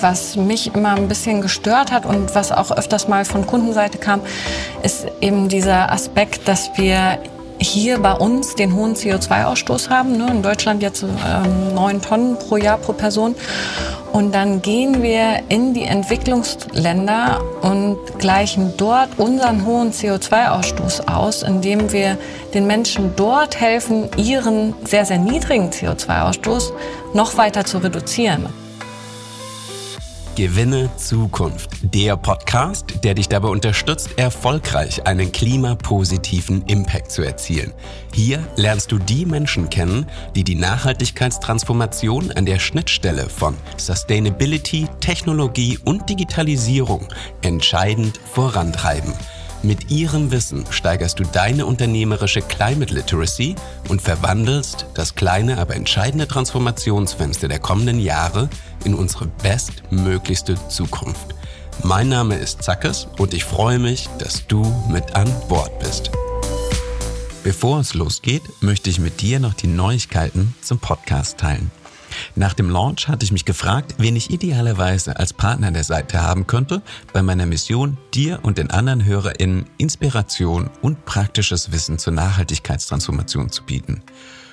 was mich immer ein bisschen gestört hat und was auch öfters mal von Kundenseite kam, ist eben dieser Aspekt, dass wir hier bei uns den hohen CO2-Ausstoß haben. Ne? In Deutschland jetzt ähm, neun Tonnen pro Jahr pro Person. Und dann gehen wir in die Entwicklungsländer und gleichen dort unseren hohen CO2-Ausstoß aus, indem wir den Menschen dort helfen, ihren sehr, sehr niedrigen CO2-Ausstoß noch weiter zu reduzieren. Gewinne Zukunft. Der Podcast, der dich dabei unterstützt, erfolgreich einen klimapositiven Impact zu erzielen. Hier lernst du die Menschen kennen, die die Nachhaltigkeitstransformation an der Schnittstelle von Sustainability, Technologie und Digitalisierung entscheidend vorantreiben. Mit ihrem Wissen steigerst du deine unternehmerische Climate Literacy und verwandelst das kleine, aber entscheidende Transformationsfenster der kommenden Jahre in unsere bestmöglichste Zukunft. Mein Name ist Zackes und ich freue mich, dass du mit an Bord bist. Bevor es losgeht, möchte ich mit dir noch die Neuigkeiten zum Podcast teilen. Nach dem Launch hatte ich mich gefragt, wen ich idealerweise als Partner der Seite haben könnte, bei meiner Mission, dir und den anderen HörerInnen Inspiration und praktisches Wissen zur Nachhaltigkeitstransformation zu bieten.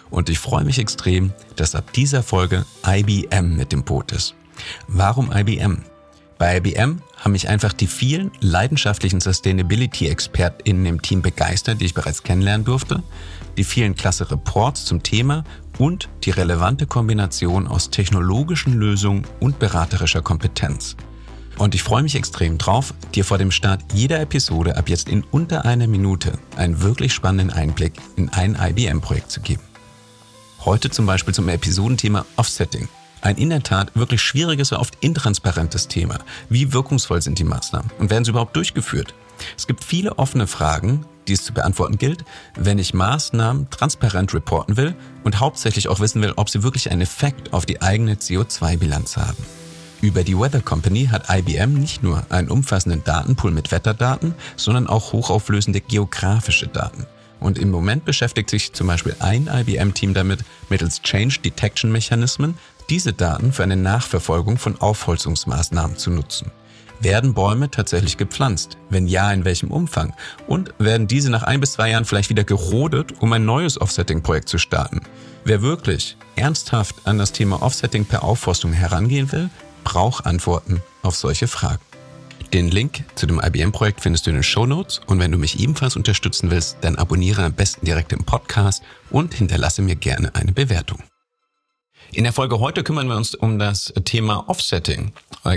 Und ich freue mich extrem, dass ab dieser Folge IBM mit dem Boot ist. Warum IBM? Bei IBM haben mich einfach die vielen leidenschaftlichen Sustainability-ExpertInnen im Team begeistert, die ich bereits kennenlernen durfte, die vielen klasse Reports zum Thema und die relevante Kombination aus technologischen Lösungen und beraterischer Kompetenz. Und ich freue mich extrem drauf, dir vor dem Start jeder Episode ab jetzt in unter einer Minute einen wirklich spannenden Einblick in ein IBM-Projekt zu geben. Heute zum Beispiel zum Episodenthema Offsetting. Ein in der Tat wirklich schwieriges und oft intransparentes Thema. Wie wirkungsvoll sind die Maßnahmen und werden sie überhaupt durchgeführt? Es gibt viele offene Fragen, die es zu beantworten gilt, wenn ich Maßnahmen transparent reporten will und hauptsächlich auch wissen will, ob sie wirklich einen Effekt auf die eigene CO2-Bilanz haben. Über die Weather Company hat IBM nicht nur einen umfassenden Datenpool mit Wetterdaten, sondern auch hochauflösende geografische Daten. Und im Moment beschäftigt sich zum Beispiel ein IBM-Team damit, mittels Change Detection Mechanismen diese Daten für eine Nachverfolgung von Aufholzungsmaßnahmen zu nutzen. Werden Bäume tatsächlich gepflanzt? Wenn ja, in welchem Umfang? Und werden diese nach ein bis zwei Jahren vielleicht wieder gerodet, um ein neues Offsetting-Projekt zu starten? Wer wirklich ernsthaft an das Thema Offsetting per Aufforstung herangehen will, braucht Antworten auf solche Fragen. Den Link zu dem IBM-Projekt findest du in den Show Notes und wenn du mich ebenfalls unterstützen willst, dann abonniere am besten direkt im Podcast und hinterlasse mir gerne eine Bewertung. In der Folge heute kümmern wir uns um das Thema Offsetting.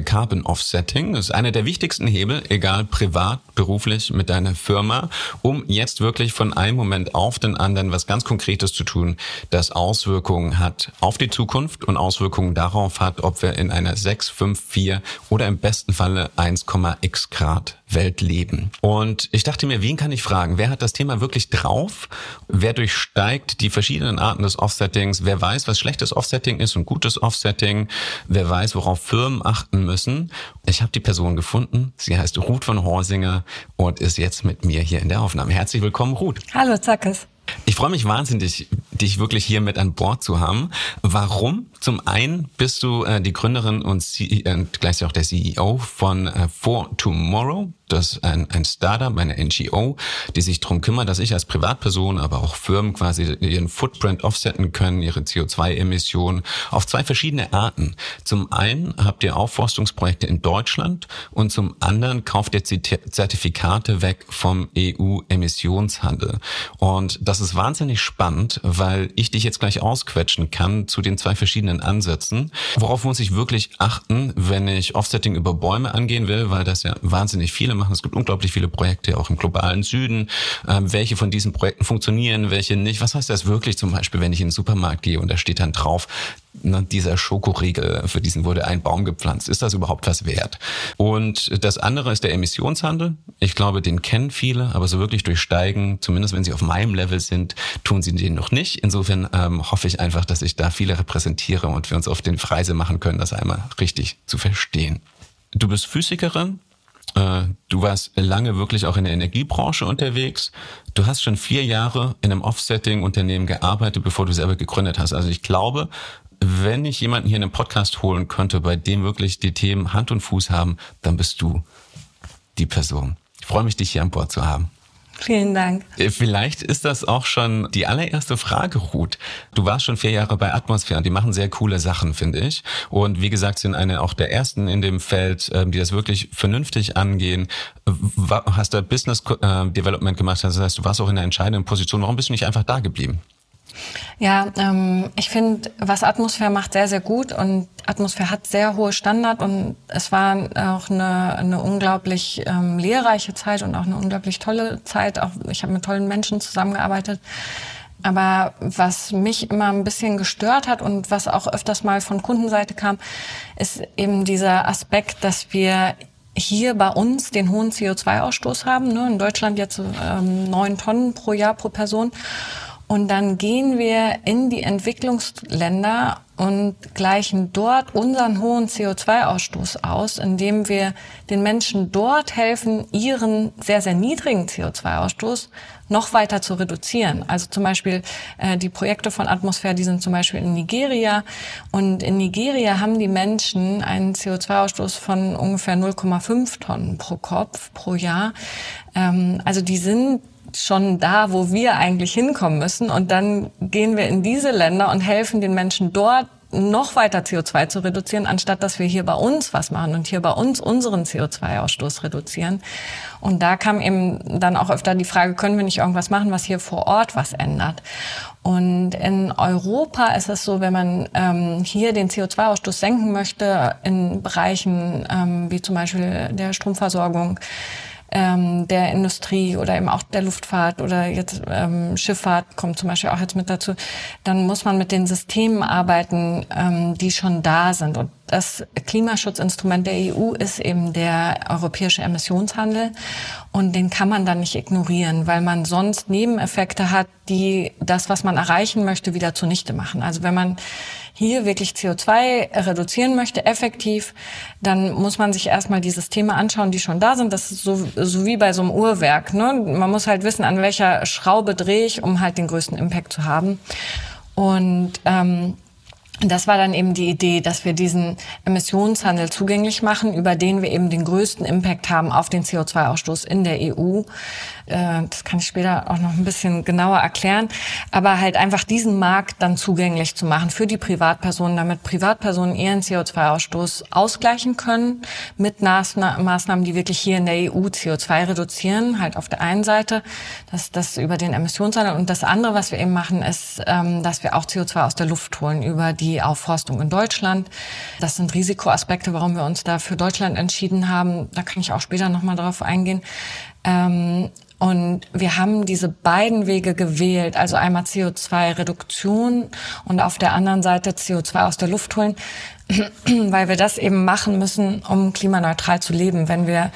Carbon Offsetting ist einer der wichtigsten Hebel, egal privat, beruflich, mit deiner Firma, um jetzt wirklich von einem Moment auf den anderen was ganz Konkretes zu tun, das Auswirkungen hat auf die Zukunft und Auswirkungen darauf hat, ob wir in einer 6, 5, 4 oder im besten Falle 1,x Grad Welt leben. Und ich dachte mir, wen kann ich fragen? Wer hat das Thema wirklich drauf? Wer durchsteigt die verschiedenen Arten des Offsettings? Wer weiß, was schlechtes Offsetting ist und gutes Offsetting? Wer weiß, worauf Firmen achten müssen? Ich habe die Person gefunden. Sie heißt Ruth von Horsinger und ist jetzt mit mir hier in der Aufnahme. Herzlich willkommen, Ruth. Hallo, Zackes. Ich freue mich wahnsinnig, dich wirklich hier mit an Bord zu haben. Warum? Zum einen bist du äh, die Gründerin und, C äh, gleichzeitig auch der CEO von äh, For Tomorrow. Das ist ein, ein Startup, eine NGO, die sich darum kümmert, dass ich als Privatperson, aber auch Firmen quasi ihren Footprint offsetten können, ihre CO2-Emissionen auf zwei verschiedene Arten. Zum einen habt ihr Aufforstungsprojekte in Deutschland und zum anderen kauft ihr Zertifikate weg vom EU-Emissionshandel. Und das ist wahnsinnig spannend, weil ich dich jetzt gleich ausquetschen kann zu den zwei verschiedenen Ansätzen. Worauf muss ich wirklich achten, wenn ich Offsetting über Bäume angehen will, weil das ja wahnsinnig viele machen. Es gibt unglaublich viele Projekte, auch im globalen Süden. Ähm, welche von diesen Projekten funktionieren, welche nicht? Was heißt das wirklich zum Beispiel, wenn ich in den Supermarkt gehe und da steht dann drauf, ne, dieser Schokoriegel, für diesen wurde ein Baum gepflanzt. Ist das überhaupt was wert? Und das andere ist der Emissionshandel. Ich glaube, den kennen viele, aber so wirklich durchsteigen, zumindest wenn sie auf meinem Level sind, tun sie den noch nicht. Insofern ähm, hoffe ich einfach, dass ich da viele repräsentiere und wir uns auf den Freise machen können, das einmal richtig zu verstehen. Du bist Physikerin, Äh, du warst lange wirklich auch in der Energiebranche unterwegs. Du hast schon vier Jahre in einem Offsetting-Unternehmen gearbeitet, bevor du selber gegründet hast. Also ich glaube, wenn ich jemanden hier in einem Podcast holen könnte, bei dem wirklich die Themen Hand und Fuß haben, dann bist du die Person. Ich freue mich, dich hier an Bord zu haben. Vielen Dank. Äh, vielleicht ist das auch schon die allererste Frage, Ruth. Du warst schon vier Jahre bei Atmosphäre und die machen sehr coole Sachen, finde ich. Und wie gesagt, sind eine auch der ersten in dem Feld, ähm, die das wirklich vernünftig angehen. Hast da Business äh, Development gemacht, das heißt, du warst auch in einer entscheidenden Position. Warum bist du nicht einfach da geblieben? Ja, ähm, ich finde, was Atmosphäre macht, sehr, sehr gut. Und Atmosphäre hat sehr hohe Standard. Und es war auch eine, eine unglaublich ähm, lehrreiche Zeit und auch eine unglaublich tolle Zeit. Auch ich habe mit tollen Menschen zusammengearbeitet. Aber was mich immer ein bisschen gestört hat und was auch öfters mal von Kundenseite kam, ist eben dieser Aspekt, dass wir hier bei uns den hohen CO2-Ausstoß haben. Ne? In Deutschland jetzt ähm, neun ähm, Tonnen pro Jahr pro Person. Und dann gehen wir in die Entwicklungsländer und gleichen dort unseren hohen CO2-Ausstoß aus, indem wir den Menschen dort helfen, ihren sehr, sehr niedrigen CO2-Ausstoß noch weiter zu reduzieren. Also zum Beispiel äh, die Projekte von Atmosphäre, die sind zum Beispiel in Nigeria. Und in Nigeria haben die Menschen einen CO2-Ausstoß von ungefähr 0,5 Tonnen pro Kopf pro Jahr. Ähm, also die sind schon da, wo wir eigentlich hinkommen müssen. Und dann gehen wir in diese Länder und helfen den Menschen dort, noch weiter CO2 zu reduzieren, anstatt dass wir hier bei uns was machen und hier bei uns unseren CO2-Ausstoß reduzieren. Und da kam eben dann auch öfter die Frage, können wir nicht irgendwas machen, was hier vor Ort was ändert? Und in Europa ist es so, wenn man ähm, hier den CO2-Ausstoß senken möchte, in Bereichen ähm, wie zum Beispiel der Stromversorgung, ähm, der Industrie oder eben auch der Luftfahrt oder jetzt ähm, Schifffahrt kommt zum Beispiel auch jetzt mit dazu, dann muss man mit den Systemen arbeiten, ähm, die schon da sind. Und das Klimaschutzinstrument der EU ist eben der europäische Emissionshandel und den kann man dann nicht ignorieren, weil man sonst Nebeneffekte hat, die das, was man erreichen möchte, wieder zunichte machen. Also wenn man hier wirklich CO2 reduzieren möchte, effektiv, dann muss man sich erstmal die Systeme anschauen, die schon da sind. Das ist so, so wie bei so einem Uhrwerk. Ne? Man muss halt wissen, an welcher Schraube drehe ich, um halt den größten Impact zu haben. Und ähm, das war dann eben die Idee, dass wir diesen Emissionshandel zugänglich machen, über den wir eben den größten Impact haben auf den CO2-Ausstoß in der EU. Äh, das kann ich später auch noch ein bisschen genauer erklären. Aber halt einfach diesen Markt dann zugänglich zu machen für die Privatpersonen, damit Privatpersonen ihren CO2-Ausstoß ausgleichen können mit Maßnahmen, die wirklich hier in der EU CO2 reduzieren. Halt auf der einen Seite, das, das über den Emissionshandel. Und das andere, was wir eben machen, ist, ähm, dass wir auch CO2 aus der Luft holen über die Aufforstung in Deutschland. Das sind Risikoaspekte, warum wir uns da für Deutschland entschieden haben. Da kann ich auch später nochmal drauf eingehen. Ähm, und wir haben diese beiden Wege gewählt, also einmal CO2-Reduktion und auf der anderen Seite CO2 aus der Luft holen, weil wir das eben machen müssen, um klimaneutral zu leben. Wenn wir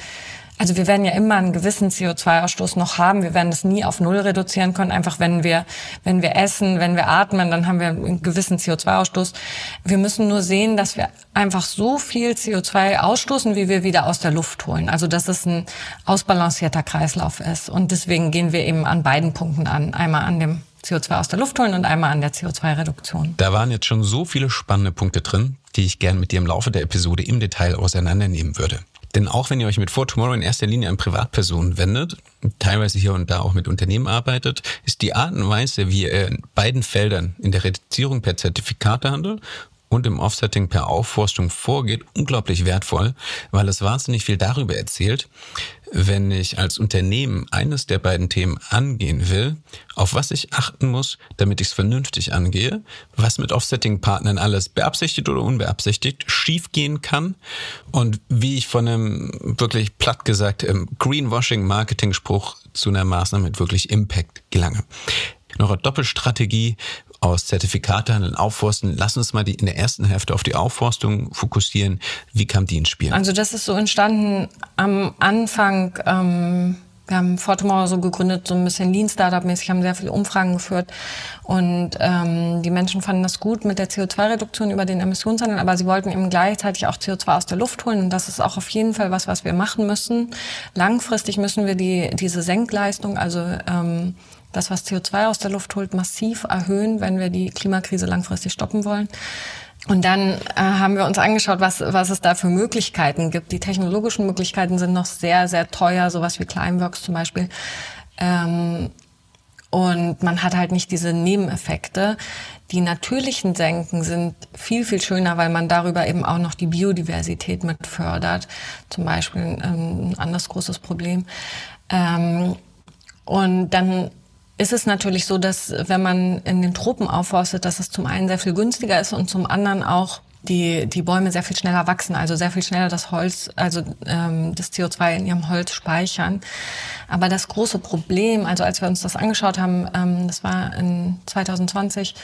also wir werden ja immer einen gewissen CO2-Ausstoß noch haben. Wir werden es nie auf Null reduzieren können. Einfach wenn wir, wenn wir essen, wenn wir atmen, dann haben wir einen gewissen CO2-Ausstoß. Wir müssen nur sehen, dass wir einfach so viel CO2 ausstoßen, wie wir wieder aus der Luft holen. Also dass es ein ausbalancierter Kreislauf ist. Und deswegen gehen wir eben an beiden Punkten an. Einmal an dem CO2 aus der Luft holen und einmal an der CO2-Reduktion. Da waren jetzt schon so viele spannende Punkte drin, die ich gern mit dir im Laufe der Episode im Detail auseinandernehmen würde. Denn auch wenn ihr euch mit For Tomorrow in erster Linie an Privatpersonen wendet, teilweise hier und da auch mit Unternehmen arbeitet, ist die Art und Weise, wie ihr in beiden Feldern in der Reduzierung per Zertifikatehandel und im Offsetting per Aufforstung vorgeht, unglaublich wertvoll, weil es wahnsinnig viel darüber erzählt, wenn ich als Unternehmen eines der beiden Themen angehen will, auf was ich achten muss, damit ich es vernünftig angehe, was mit Offsetting-Partnern alles beabsichtigt oder unbeabsichtigt schiefgehen kann und wie ich von einem wirklich platt gesagt Greenwashing-Marketing-Spruch zu einer Maßnahme mit wirklich Impact gelange. Noch eine Doppelstrategie, aus Zertifikatehandel aufforsten. Lass uns mal die, in der ersten Hälfte auf die Aufforstung fokussieren. Wie kam die ins Spiel? Also das ist so entstanden am Anfang. Ähm wir haben Fortomorrow so gegründet, so ein bisschen Lean-Startup-mäßig, haben sehr viele Umfragen geführt und ähm, die Menschen fanden das gut mit der CO2-Reduktion über den Emissionshandel, aber sie wollten eben gleichzeitig auch CO2 aus der Luft holen und das ist auch auf jeden Fall was, was wir machen müssen. Langfristig müssen wir die diese Senkleistung, also ähm, das, was CO2 aus der Luft holt, massiv erhöhen, wenn wir die Klimakrise langfristig stoppen wollen. Und dann äh, haben wir uns angeschaut, was, was es da für Möglichkeiten gibt. Die technologischen Möglichkeiten sind noch sehr, sehr teuer, sowas wie Climeworks zum Beispiel. Ähm, und man hat halt nicht diese Nebeneffekte. Die natürlichen Senken sind viel, viel schöner, weil man darüber eben auch noch die Biodiversität mit fördert. Zum Beispiel ähm, ein anderes großes Problem. Ähm, und dann ist es natürlich so, dass wenn man in den Tropen aufforstet, dass es zum einen sehr viel günstiger ist und zum anderen auch die, die Bäume sehr viel schneller wachsen, also sehr viel schneller das Holz, also ähm, das CO2 in ihrem Holz speichern. Aber das große Problem, also als wir uns das angeschaut haben, ähm, das war in 2020,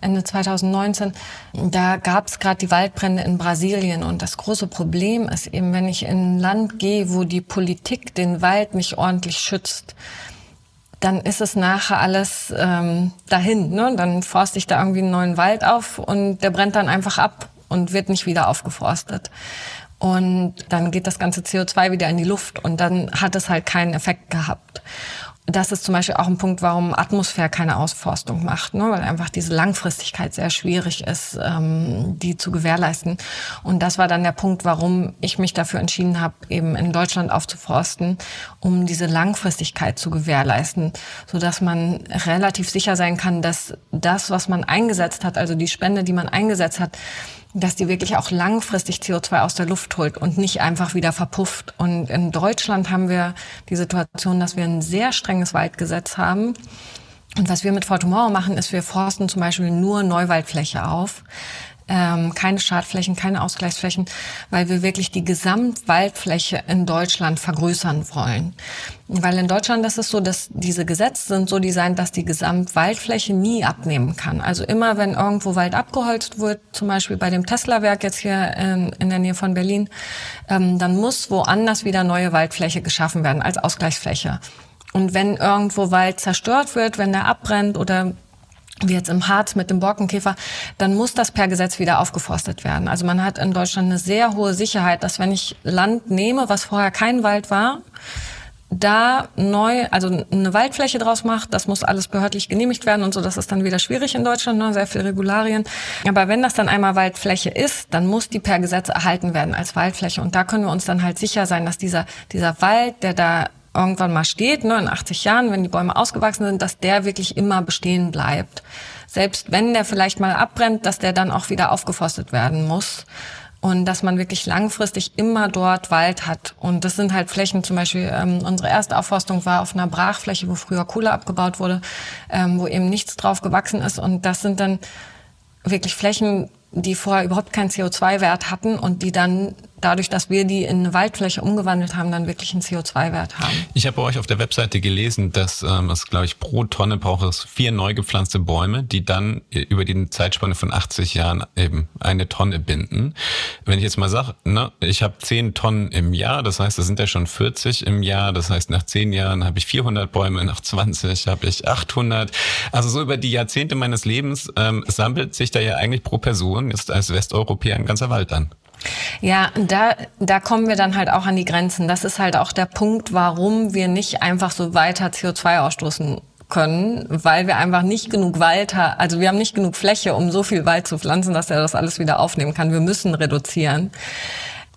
Ende 2019, da gab es gerade die Waldbrände in Brasilien. Und das große Problem ist eben, wenn ich in ein Land gehe, wo die Politik den Wald nicht ordentlich schützt, dann ist es nachher alles ähm, dahin. Ne? Dann forste ich da irgendwie einen neuen Wald auf und der brennt dann einfach ab und wird nicht wieder aufgeforstet. Und dann geht das ganze CO2 wieder in die Luft und dann hat es halt keinen Effekt gehabt das ist zum Beispiel auch ein Punkt, warum Atmosphäre keine Ausforstung macht, ne? weil einfach diese Langfristigkeit sehr schwierig ist, ähm, die zu gewährleisten. Und das war dann der Punkt, warum ich mich dafür entschieden habe, eben in Deutschland aufzuforsten, um diese Langfristigkeit zu gewährleisten, so dass man relativ sicher sein kann, dass das, was man eingesetzt hat, also die Spende, die man eingesetzt hat, dass die wirklich auch langfristig CO2 aus der Luft holt und nicht einfach wieder verpufft. Und in Deutschland haben wir die Situation, dass wir ein sehr strenges Waldgesetz haben. Und was wir mit For Tomorrow machen, ist, wir forsten zum Beispiel nur Neuwaldfläche auf ähm, keine Schadflächen, keine Ausgleichsflächen, weil wir wirklich die Gesamtwaldfläche in Deutschland vergrößern wollen. Weil in Deutschland ist es so, dass diese Gesetze sind so designt, dass die Gesamtwaldfläche nie abnehmen kann. Also immer, wenn irgendwo Wald abgeholzt wird, zum Beispiel bei dem Tesla-Werk jetzt hier in, in, der Nähe von Berlin, ähm, dann muss woanders wieder neue Waldfläche geschaffen werden als Ausgleichsfläche. Und wenn irgendwo Wald zerstört wird, wenn der abbrennt oder wie jetzt im Harz mit dem Borkenkäfer, dann muss das per Gesetz wieder aufgeforstet werden. Also man hat in Deutschland eine sehr hohe Sicherheit, dass wenn ich Land nehme, was vorher kein Wald war, da neu, also eine Waldfläche draus macht, das muss alles behördlich genehmigt werden und so, das ist dann wieder schwierig in Deutschland, ne, sehr viel Regularien. Aber wenn das dann einmal Waldfläche ist, dann muss die per Gesetz erhalten werden als Waldfläche und da können wir uns dann halt sicher sein, dass dieser, dieser Wald, der da irgendwann mal steht, ne, in 80 Jahren, wenn die Bäume ausgewachsen sind, dass der wirklich immer bestehen bleibt. Selbst wenn der vielleicht mal abbrennt, dass der dann auch wieder aufgeforstet werden muss. Und dass man wirklich langfristig immer dort Wald hat. Und das sind halt Flächen, zum Beispiel ähm, unsere erste Aufforstung war auf einer Brachfläche, wo früher Kohle abgebaut wurde, ähm, wo eben nichts drauf gewachsen ist. Und das sind dann wirklich Flächen, die vorher überhaupt keinen CO2-Wert hatten und die dann dadurch, dass wir die in eine Waldfläche umgewandelt haben, dann wirklich einen CO2-Wert haben. Ich habe bei euch auf der Webseite gelesen, dass ähm, es, glaube ich, pro Tonne braucht es vier neu gepflanzte Bäume, die dann über die Zeitspanne von 80 Jahren eben eine Tonne binden. Wenn ich jetzt mal sage, ne, ich habe 10 Tonnen im Jahr, das heißt, das sind ja schon 40 im Jahr, das heißt, nach 10 Jahren habe ich 400 Bäume, nach 20 habe ich 800. Also so über die Jahrzehnte meines Lebens ähm, sammelt sich da ja eigentlich pro Person jetzt als Westeuropäer ein ganzer Wald an. Ja, da, da kommen wir dann halt auch an die Grenzen. Das ist halt auch der Punkt, warum wir nicht einfach so weiter CO2 ausstoßen können, weil wir einfach nicht genug Wald haben. Also wir haben nicht genug Fläche, um so viel Wald zu pflanzen, dass er das alles wieder aufnehmen kann. Wir müssen reduzieren.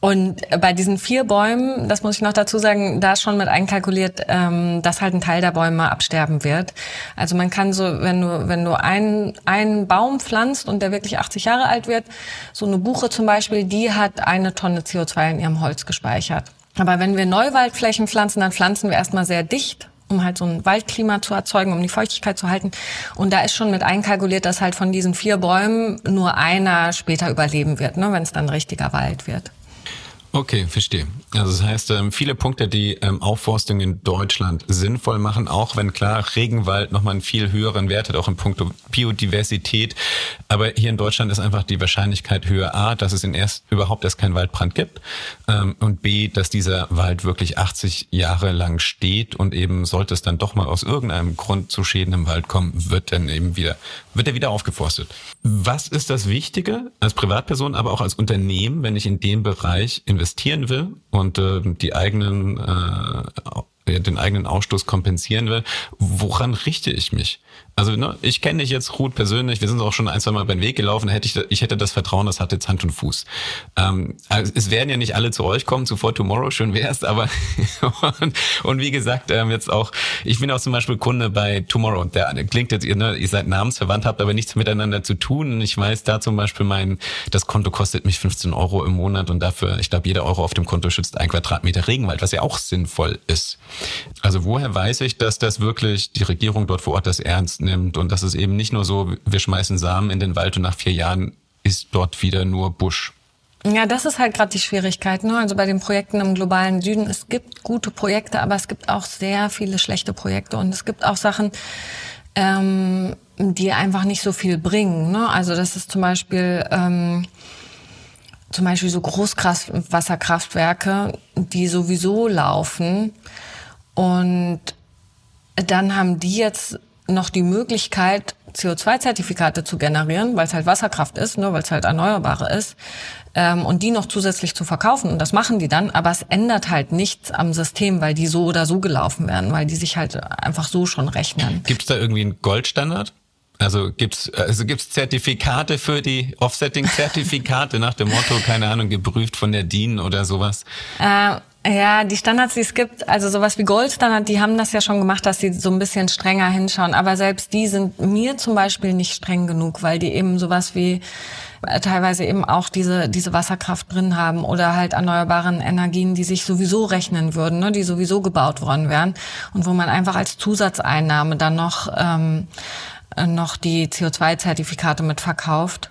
Und bei diesen vier Bäumen, das muss ich noch dazu sagen, da ist schon mit einkalkuliert, ähm, dass halt ein Teil der Bäume absterben wird. Also man kann so, wenn du, wenn du einen, einen Baum pflanzt und der wirklich 80 Jahre alt wird, so eine Buche zum Beispiel, die hat eine Tonne CO2 in ihrem Holz gespeichert. Aber wenn wir Neuwaldflächen pflanzen, dann pflanzen wir erstmal sehr dicht um halt so ein Waldklima zu erzeugen, um die Feuchtigkeit zu halten. Und da ist schon mit einkalkuliert, dass halt von diesen vier Bäumen nur einer später überleben wird, ne, wenn es dann richtiger Wald wird. Okay, verstehe. Also das heißt, ähm, viele Punkte, die ähm, Aufforstung in Deutschland sinnvoll machen, auch wenn klar Regenwald nochmal einen viel höheren Wert hat, auch in puncto Biodiversität. Aber hier in Deutschland ist einfach die Wahrscheinlichkeit höher, A, dass es in erst überhaupt erst keinen Waldbrand gibt ähm, und B, dass dieser Wald wirklich 80 Jahre lang steht und eben sollte es dann doch mal aus irgendeinem Grund zu Schäden im Wald kommen, wird dann eben wieder, wird er wieder aufgeforstet. Was ist das Wichtige als Privatperson, aber auch als Unternehmen, wenn ich in dem Bereich investieren will und äh, die eigenen, äh, den eigenen Ausstoß kompensieren will, woran richte ich mich? Also ne, ich kenne dich jetzt Ruth persönlich, wir sind auch schon ein, zwei Mal beim Weg gelaufen, hätte ich, ich hätte das Vertrauen, das hat jetzt Hand und Fuß. Ähm, also es werden ja nicht alle zu euch kommen, zuvor Tomorrow, schön wär's, aber und, und wie gesagt, ähm, jetzt auch, ich bin auch zum Beispiel Kunde bei Tomorrow, der klingt jetzt, ihr, ne, ihr seid namensverwandt, habt aber nichts miteinander zu tun. Und ich weiß da zum Beispiel mein, das Konto kostet mich 15 Euro im Monat und dafür, ich glaube, jeder Euro auf dem Konto schützt ein Quadratmeter Regenwald, was ja auch sinnvoll ist. Also woher weiß ich, dass das wirklich die Regierung dort vor Ort das ernst nimmt und das ist eben nicht nur so, wir schmeißen Samen in den Wald und nach vier Jahren ist dort wieder nur Busch. Ja, das ist halt gerade die Schwierigkeit. Ne? Also bei den Projekten im globalen Süden, es gibt gute Projekte, aber es gibt auch sehr viele schlechte Projekte und es gibt auch Sachen, ähm, die einfach nicht so viel bringen. Ne? Also das ist zum Beispiel ähm, zum Beispiel so Großwasserkraftwerke, die sowieso laufen und dann haben die jetzt noch die Möglichkeit, CO2-Zertifikate zu generieren, weil es halt Wasserkraft ist, nur ne, weil es halt erneuerbare ist, ähm, und die noch zusätzlich zu verkaufen. Und das machen die dann, aber es ändert halt nichts am System, weil die so oder so gelaufen werden, weil die sich halt einfach so schon rechnen. Gibt es da irgendwie einen Goldstandard? Also gibt's also gibt's Zertifikate für die Offsetting-Zertifikate nach dem Motto, keine Ahnung, geprüft von der DIN oder sowas? Äh, ja, die Standards, die es gibt, also sowas wie Goldstandard, die haben das ja schon gemacht, dass sie so ein bisschen strenger hinschauen. Aber selbst die sind mir zum Beispiel nicht streng genug, weil die eben sowas wie äh, teilweise eben auch diese, diese Wasserkraft drin haben oder halt erneuerbaren Energien, die sich sowieso rechnen würden, ne, die sowieso gebaut worden wären und wo man einfach als Zusatzeinnahme dann noch, ähm, noch die CO2-Zertifikate mitverkauft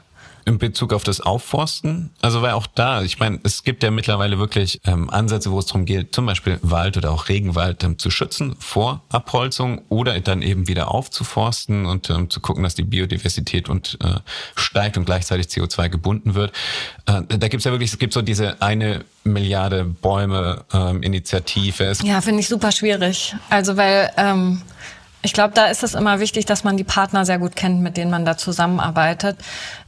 in Bezug auf das Aufforsten? Also weil auch da, ich meine, es gibt ja mittlerweile wirklich ähm, Ansätze, wo es darum geht, zum Beispiel Wald oder auch Regenwald ähm, zu schützen vor Abholzung oder dann eben wieder aufzuforsten und ähm, zu gucken, dass die Biodiversität und äh, steigt und gleichzeitig CO2 gebunden wird. Äh, da gibt's ja wirklich, es gibt so diese eine Milliarde Bäume ähm, Initiative. ja, finde ich super schwierig. Also weil ähm ich glaube, da ist es immer wichtig, dass man die Partner sehr gut kennt, mit denen man da zusammenarbeitet.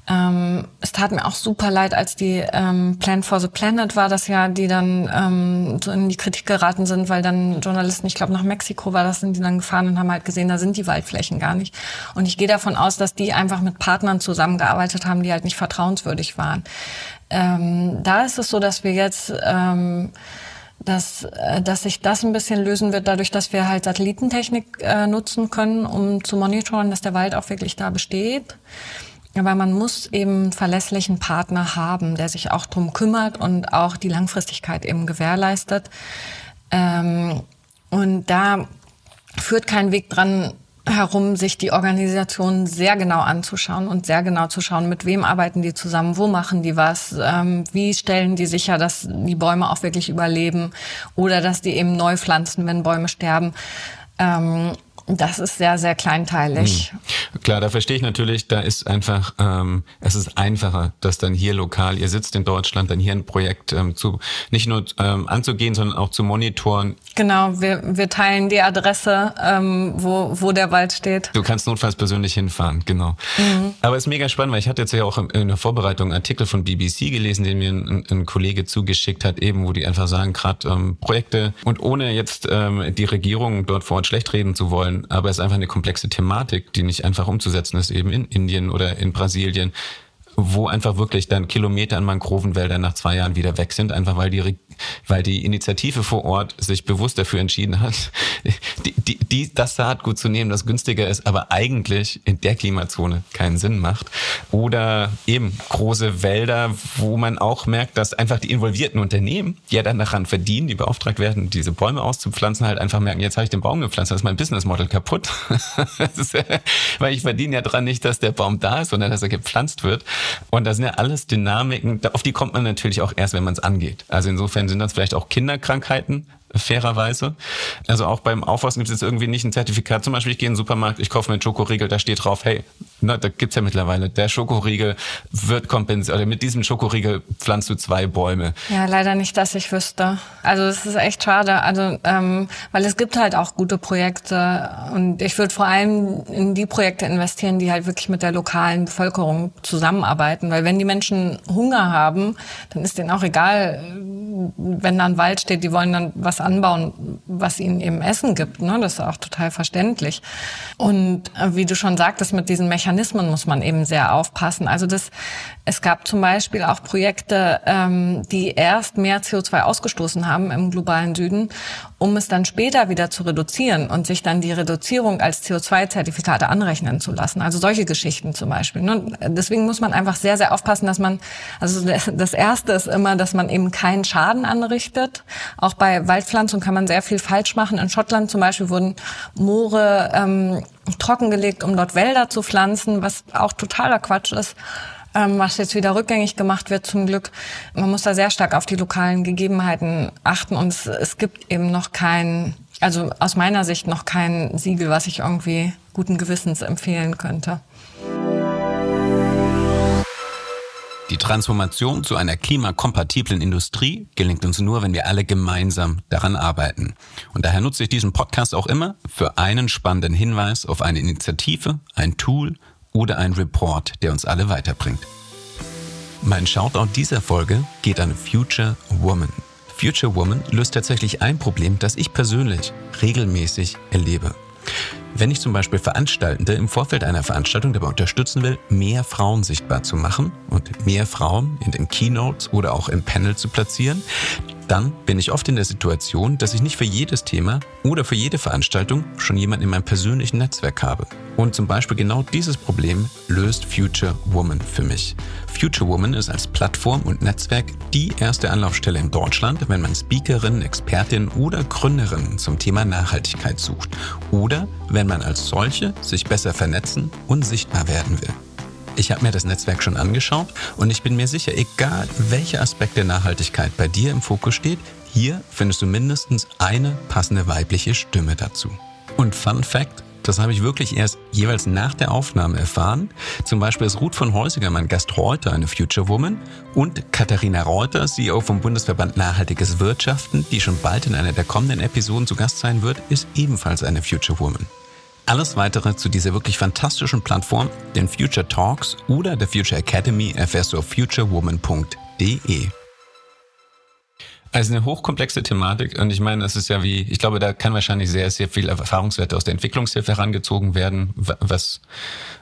Ähm, es tat mir auch super leid, als die ähm, Plan for the Planet war, das ja, die dann ähm, so in die Kritik geraten sind, weil dann Journalisten, ich glaube nach Mexiko war das, sind die dann gefahren und haben halt gesehen, da sind die Waldflächen gar nicht. Und ich gehe davon aus, dass die einfach mit Partnern zusammengearbeitet haben, die halt nicht vertrauenswürdig waren. Ähm, da ist es so, dass wir jetzt ähm, dass, äh, dass sich das ein bisschen lösen wird, dadurch, dass wir halt Satellitentechnik äh, nutzen können, um zu monitoren, dass der Wald auch wirklich da besteht. Aber man muss eben verlässlichen Partner haben, der sich auch drum kümmert und auch die Langfristigkeit eben gewährleistet. Ähm, und da führt kein Weg dran, herum, sich die Organisation sehr genau anzuschauen und sehr genau zu schauen, mit wem arbeiten die zusammen, wo machen die was, ähm, wie stellen die sicher, dass die Bäume auch wirklich überleben oder dass die eben neu pflanzen, wenn Bäume sterben. Ähm, das ist sehr, sehr kleinteilig. Hm. Klar, da verstehe ich natürlich, da ist einfach, ähm, es ist einfacher, das dann hier lokal, ihr sitzt in Deutschland, dann hier ein Projekt ähm, zu nicht nur ähm, anzugehen, sondern auch zu monitoren. Genau, wir, wir teilen die Adresse, ähm, wo, wo der Wald steht. Du kannst notfalls persönlich hinfahren, genau. Mhm. Aber es ist mega spannend, weil ich hatte jetzt ja auch in der Vorbereitung einen Artikel von BBC gelesen, den mir ein, ein Kollege zugeschickt hat, eben, wo die einfach sagen, gerade ähm, Projekte und ohne jetzt ähm, die Regierung dort vor Ort schlecht reden zu wollen, aber es ist einfach eine komplexe Thematik, die nicht einfach umzusetzen ist, eben in Indien oder in Brasilien, wo einfach wirklich dann Kilometer an Mangrovenwäldern nach zwei Jahren wieder weg sind, einfach weil die, weil die Initiative vor Ort sich bewusst dafür entschieden hat, die, die, die, das Saatgut zu nehmen, das günstiger ist, aber eigentlich in der Klimazone keinen Sinn macht. Oder eben große Wälder, wo man auch merkt, dass einfach die involvierten Unternehmen, die ja dann daran verdienen, die beauftragt werden, diese Bäume auszupflanzen, halt einfach merken, jetzt habe ich den Baum gepflanzt, das ist mein Businessmodel kaputt. weil ich verdiene ja dran nicht, dass der Baum da ist, sondern dass er gepflanzt wird. Und das sind ja alles Dynamiken, auf die kommt man natürlich auch erst, wenn man es angeht. Also insofern sind das vielleicht auch Kinderkrankheiten, fairerweise. Also auch beim Aufwachsen gibt es jetzt irgendwie nicht ein Zertifikat. Zum Beispiel, ich gehe in den Supermarkt, ich kaufe mir einen Schokoriegel, da steht drauf, hey, na, da gibt's ja mittlerweile, der Schokoriegel wird kompensiert, oder mit diesem Schokoriegel pflanzt du zwei Bäume. Ja, leider nicht, dass ich wüsste. Also es ist echt schade, also ähm, weil es gibt halt auch gute Projekte und ich würde vor allem in die Projekte investieren, die halt wirklich mit der lokalen Bevölkerung zusammenarbeiten, weil wenn die Menschen Hunger haben, dann ist denen auch egal, wenn da ein Wald steht, die wollen dann was anbauen, was ihnen eben Essen gibt. Ne? Das ist auch total verständlich. Und äh, wie du schon sagtest, mit diesen Mechanismen muss man eben sehr aufpassen. Also das, es gab zum Beispiel auch Projekte, ähm, die erst mehr CO2 ausgestoßen haben im globalen Süden, um es dann später wieder zu reduzieren und sich dann die Reduzierung als CO2-Zertifikate anrechnen zu lassen. Also solche Geschichten zum Beispiel. Ne? Deswegen muss man einfach sehr, sehr aufpassen, dass man, also das Erste ist immer, dass man eben keinen Schaden anrichtet. Auch bei Waldpflanzung kann man sehr viel falsch machen. In Schottland zum Beispiel wurden Moore ähm, trockengelegt, um dort Wälder zu pflanzen, was auch totaler Quatsch ist ähm, was jetzt wieder rückgängig gemacht wird zum Glück. Man muss da sehr stark auf die lokalen Gegebenheiten achten und es, es gibt eben noch kein, also aus meiner Sicht noch kein Siegel, was ich irgendwie guten Gewissens empfehlen könnte. Die Transformation zu einer klimakompatiblen Industrie gelingt uns nur, wenn wir alle gemeinsam daran arbeiten. Und daher nutze ich diesen Podcast auch immer für einen spannenden Hinweis auf eine Initiative, ein Tool oder ein Report, der uns alle weiterbringt. Mein Shoutout dieser Folge geht an Future Woman. Future Woman löst tatsächlich ein Problem, das ich persönlich regelmäßig erlebe. Wenn ich zum Beispiel Veranstaltende im Vorfeld einer Veranstaltung dabei unterstützen will, mehr Frauen sichtbar zu machen und mehr Frauen in den Keynotes oder auch im Panel zu platzieren, dann bin ich oft in der Situation, dass ich nicht für jedes Thema oder für jede Veranstaltung schon jemanden in meinem persönlichen Netzwerk habe. Und zum Beispiel genau dieses Problem löst Future Woman für mich. Future Woman ist als Plattform und Netzwerk die erste Anlaufstelle in Deutschland, wenn man Speakerinnen, Expertinnen oder Gründerinnen zum Thema Nachhaltigkeit sucht oder wenn man als solche sich besser vernetzen und sichtbar werden will. Ich habe mir das Netzwerk schon angeschaut und ich bin mir sicher, egal welcher Aspekt der Nachhaltigkeit bei dir im Fokus steht, hier findest du mindestens eine passende weibliche Stimme dazu. Und Fun Fact, das habe ich wirklich erst jeweils nach der Aufnahme erfahren. Zum Beispiel ist Ruth von Heusiger mein Gast heute eine Future Woman und Katharina Reuter, CEO vom Bundesverband Nachhaltiges Wirtschaften, die schon bald in einer der kommenden Episoden zu Gast sein wird, ist ebenfalls eine Future Woman. Alles weitere zu dieser wirklich fantastischen Plattform, den Future Talks oder der Future Academy erfährst du auf futurewoman.de. Also eine hochkomplexe Thematik und ich meine, das ist ja wie, ich glaube, da kann wahrscheinlich sehr, sehr viel Erfahrungswerte aus der Entwicklungshilfe herangezogen werden, was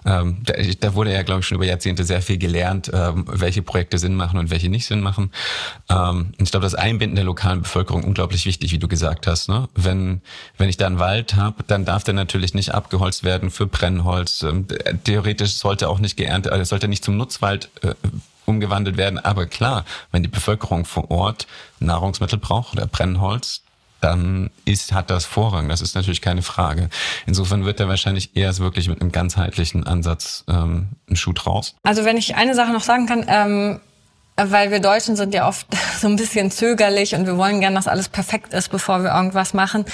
ähm, da, da wurde ja, glaube ich, schon über Jahrzehnte sehr viel gelernt, ähm, welche Projekte Sinn machen und welche nicht Sinn machen. Ähm, und ich glaube, das Einbinden der lokalen Bevölkerung unglaublich wichtig, wie du gesagt hast. Ne? Wenn, wenn ich da einen Wald habe, dann darf der natürlich nicht abgeholzt werden für Brennholz. Ähm, theoretisch sollte auch nicht geerntet, also sollte nicht zum Nutzwald äh, umgewandelt werden. Aber klar, wenn die Bevölkerung vor Ort Nahrungsmittel braucht oder Brennholz, dann ist, hat das Vorrang. Das ist natürlich keine Frage. Insofern wird er wahrscheinlich eher wirklich mit einem ganzheitlichen Ansatz ähm, ein Schuh draus. Also wenn ich eine Sache noch sagen kann, ähm, weil wir Deutschen sind ja oft so ein bisschen zögerlich und wir wollen gern, dass alles perfekt ist, bevor wir irgendwas machen.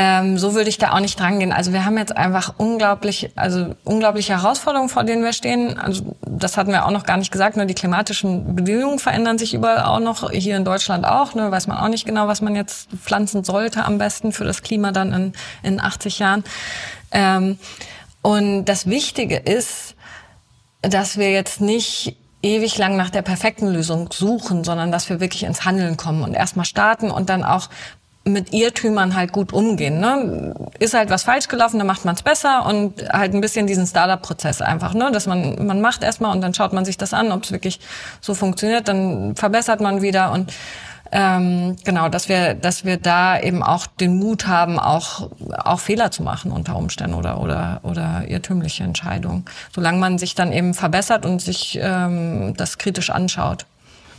Ähm, so würde ich da auch nicht drangehen. Also wir haben jetzt einfach unglaublich, also unglaubliche Herausforderungen, vor denen wir stehen. Also das hatten wir auch noch gar nicht gesagt. Nur die klimatischen Bedingungen verändern sich überall auch noch. Hier in Deutschland auch. Ne, weiß man auch nicht genau, was man jetzt pflanzen sollte am besten für das Klima dann in, in 80 Jahren. Ähm, und das Wichtige ist, dass wir jetzt nicht ewig lang nach der perfekten Lösung suchen, sondern dass wir wirklich ins Handeln kommen und erstmal starten und dann auch mit Irrtümern halt gut umgehen. Ne? Ist halt was falsch gelaufen, dann macht man es besser und halt ein bisschen diesen Startup-Prozess einfach, ne? dass man man macht erstmal und dann schaut man sich das an, ob es wirklich so funktioniert, dann verbessert man wieder und Ähm, genau, dass wir, dass wir da eben auch den Mut haben, auch, auch Fehler zu machen unter Umständen oder, oder, oder irrtümliche Entscheidungen. Solange man sich dann eben verbessert und sich ähm, das kritisch anschaut.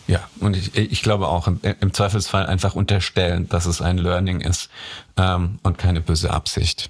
Ja, und ich, ich glaube auch im, Zweifelsfall einfach unterstellen, dass es ein Learning ist ähm, und keine böse Absicht.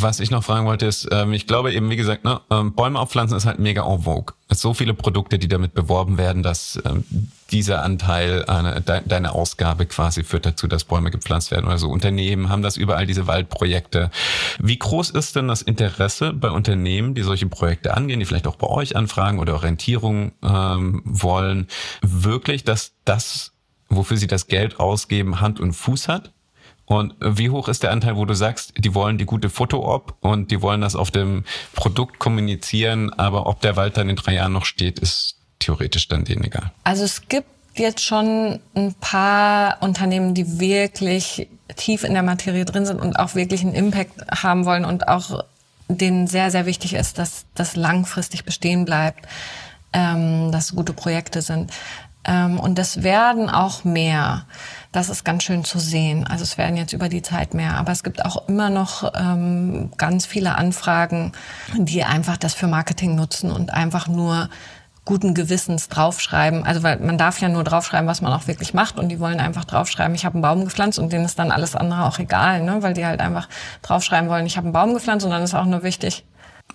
Was ich noch fragen wollte ist, ähm, ich glaube eben, wie gesagt, ne, ähm, Bäume aufpflanzen ist halt mega en vogue. Es so viele Produkte, die damit beworben werden, dass ähm, dieser Anteil, eine, de, deine Ausgabe quasi führt dazu, dass Bäume gepflanzt werden oder so. Unternehmen haben das überall, diese Waldprojekte. Wie groß ist denn das Interesse bei Unternehmen, die solche Projekte angehen, die vielleicht auch bei euch anfragen oder Orientierung ähm, wollen, wirklich, dass das, wofür sie das Geld ausgeben, Hand und Fuß hat? Und wie hoch ist der Anteil, wo du sagst, die wollen die gute Foto-Op und die wollen das auf dem Produkt kommunizieren, aber ob der Wald dann in drei Jahren noch steht, ist theoretisch dann denen egal. Also es gibt jetzt schon ein paar Unternehmen, die wirklich tief in der Materie drin sind und auch wirklich einen Impact haben wollen und auch denen sehr, sehr wichtig ist, dass das langfristig bestehen bleibt, ähm, dass gute Projekte sind. Ähm, und das werden auch mehr. Das ist ganz schön zu sehen. Also es werden jetzt über die Zeit mehr. Aber es gibt auch immer noch ähm, ganz viele Anfragen, die einfach das für Marketing nutzen und einfach nur guten Gewissens draufschreiben. Also weil man darf ja nur draufschreiben, was man auch wirklich macht und die wollen einfach draufschreiben, ich habe einen Baum gepflanzt und denen ist dann alles andere auch egal, ne? weil die halt einfach draufschreiben wollen, ich habe einen Baum gepflanzt und dann ist auch nur wichtig.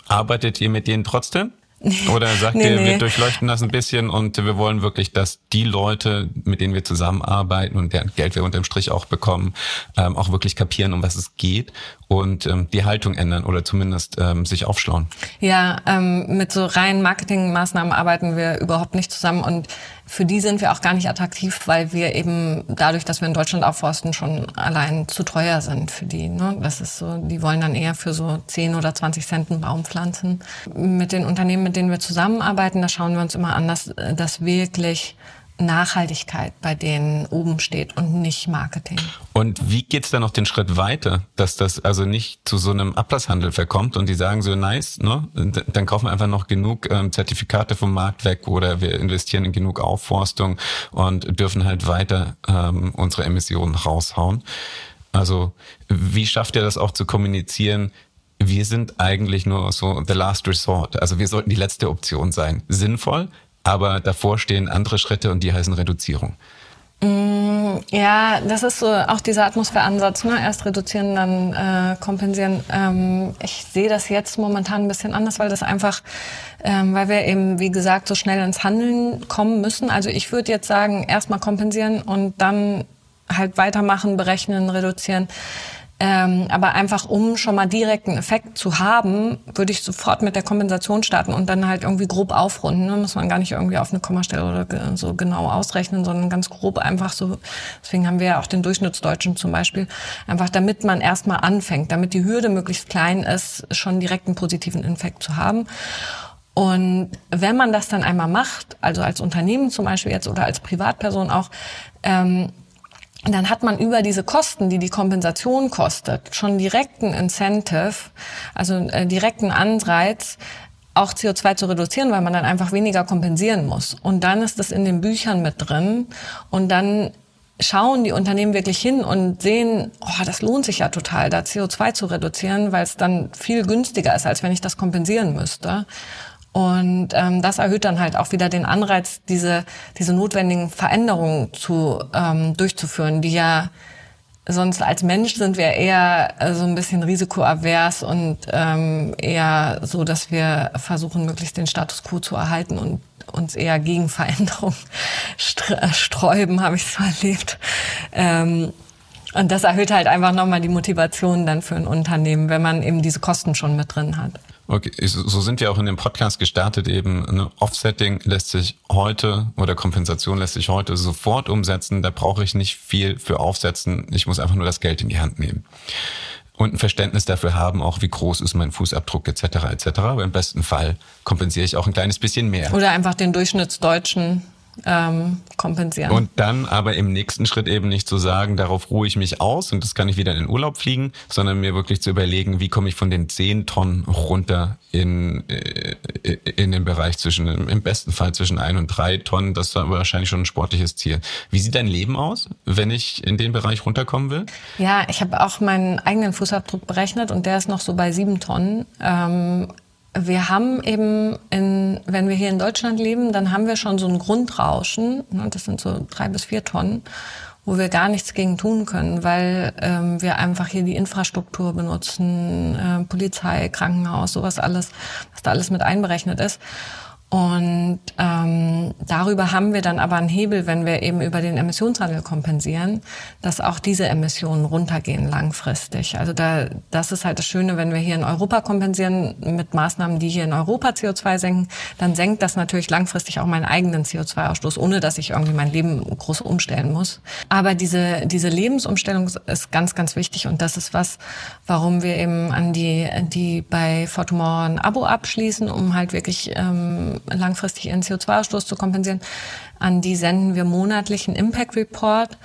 Arbeitet ihr mit denen trotzdem? Oder sagt nee, ihr, nee. wir durchleuchten das ein bisschen und wir wollen wirklich, dass die Leute, mit denen wir zusammenarbeiten und deren Geld wir unterm Strich auch bekommen, ähm, auch wirklich kapieren, um was es geht und ähm, die Haltung ändern oder zumindest ähm, sich aufschlauen? Ja, ähm, mit so reinen Marketingmaßnahmen arbeiten wir überhaupt nicht zusammen und für die sind wir auch gar nicht attraktiv, weil wir eben dadurch, dass wir in Deutschland aufforsten, schon allein zu teuer sind für die. Ne? Das ist so, die wollen dann eher für so 10 oder 20 Cent einen Baum pflanzen. Mit den Unternehmen, mit denen wir zusammenarbeiten, da schauen wir uns immer an, dass, dass wirklich Nachhaltigkeit bei denen oben steht und nicht Marketing. Und wie geht's dann noch den Schritt weiter, dass das also nicht zu so einem Ablasshandel verkommt und die sagen so nice, ne, dann kaufen wir einfach noch genug ähm, Zertifikate vom Markt weg oder wir investieren in genug Aufforstung und dürfen halt weiter ähm, unsere Emissionen raushauen. Also wie schafft ihr das auch zu kommunizieren? Wir sind eigentlich nur so the last resort. Also wir sollten die letzte Option sein. Sinnvoll, aber davor stehen andere Schritte und die heißen Reduzierung. Mm, ja, das ist so auch dieser Atmosphäransatz, ne? erst reduzieren, dann äh, kompensieren. Ähm, ich sehe das jetzt momentan ein bisschen anders, weil das einfach, ähm, weil wir eben, wie gesagt, so schnell ins Handeln kommen müssen. Also ich würde jetzt sagen, erstmal kompensieren und dann halt weitermachen, berechnen, reduzieren. Ähm, aber einfach um schon mal direkten Effekt zu haben, würde ich sofort mit der Kompensation starten und dann halt irgendwie grob aufrunden. Ne? Muss man gar nicht irgendwie auf eine Kommastelle oder so genau ausrechnen, sondern ganz grob einfach so. Deswegen haben wir ja auch den Durchschnittsdeutschen zum Beispiel. Einfach damit man erstmal anfängt, damit die Hürde möglichst klein ist, schon direkt einen positiven Effekt zu haben. Und wenn man das dann einmal macht, also als Unternehmen zum Beispiel jetzt oder als Privatperson auch, ähm, dann hat man über diese Kosten, die die Kompensation kostet, schon direkten Incentive, also äh, direkten Anreiz, auch CO2 zu reduzieren, weil man dann einfach weniger kompensieren muss. Und dann ist das in den Büchern mit drin und dann schauen die Unternehmen wirklich hin und sehen, oh, das lohnt sich ja total, da CO2 zu reduzieren, weil es dann viel günstiger ist, als wenn ich das kompensieren müsste. Und ähm, das erhöht dann halt auch wieder den Anreiz, diese, diese notwendigen Veränderungen zu, ähm, durchzuführen, die ja sonst als Mensch sind wir eher äh, so ein bisschen risikoavers und ähm, eher so, dass wir versuchen, möglichst den Status quo zu erhalten und uns eher gegen Veränderung sträuben, habe ich so erlebt. Ähm, und das erhöht halt einfach nochmal die Motivation dann für ein Unternehmen, wenn man eben diese Kosten schon mit drin hat. Okay, so sind wir auch in dem Podcast gestartet eben. Ne? Offsetting lässt sich heute oder Kompensation lässt sich heute sofort umsetzen. Da brauche ich nicht viel für aufsetzen. Ich muss einfach nur das Geld in die Hand nehmen. Und ein Verständnis dafür haben, auch wie groß ist mein Fußabdruck etc. etc. Aber im besten Fall kompensiere ich auch ein kleines bisschen mehr. Oder einfach den Durchschnittsdeutschen ähm, kompensieren. Und dann aber im nächsten Schritt eben nicht zu sagen, darauf ruhe ich mich aus und das kann ich wieder in den Urlaub fliegen, sondern mir wirklich zu überlegen, wie komme ich von den 10 Tonnen runter in, äh, in den Bereich zwischen, im besten Fall zwischen ein und drei Tonnen. Das war wahrscheinlich schon ein sportliches Ziel. Wie sieht dein Leben aus, wenn ich in den Bereich runterkommen will? Ja, ich habe auch meinen eigenen Fußabdruck berechnet und der ist noch so bei sieben Tonnen. Ähm, wir haben eben, in, wenn wir hier in Deutschland leben, dann haben wir schon so ein Grundrauschen, ne, das sind so drei bis vier Tonnen, wo wir gar nichts gegen tun können, weil ähm, wir einfach hier die Infrastruktur benutzen, äh, Polizei, Krankenhaus, sowas alles, was da alles mit einberechnet ist. Und ähm, darüber haben wir dann aber einen Hebel, wenn wir eben über den Emissionshandel kompensieren, dass auch diese Emissionen runtergehen langfristig. Also da, das ist halt das Schöne, wenn wir hier in Europa kompensieren mit Maßnahmen, die hier in Europa CO2 senken, dann senkt das natürlich langfristig auch meinen eigenen CO2-Ausstoß, ohne dass ich irgendwie mein Leben groß umstellen muss. Aber diese, diese Lebensumstellung ist ganz, ganz wichtig und das ist was, warum wir eben an die, die bei Fortumor ein Abo abschließen, um halt wirklich ähm, langfristig ihren CO2-Ausstoß zu kompensieren. An die senden wir monatlich einen Impact Report,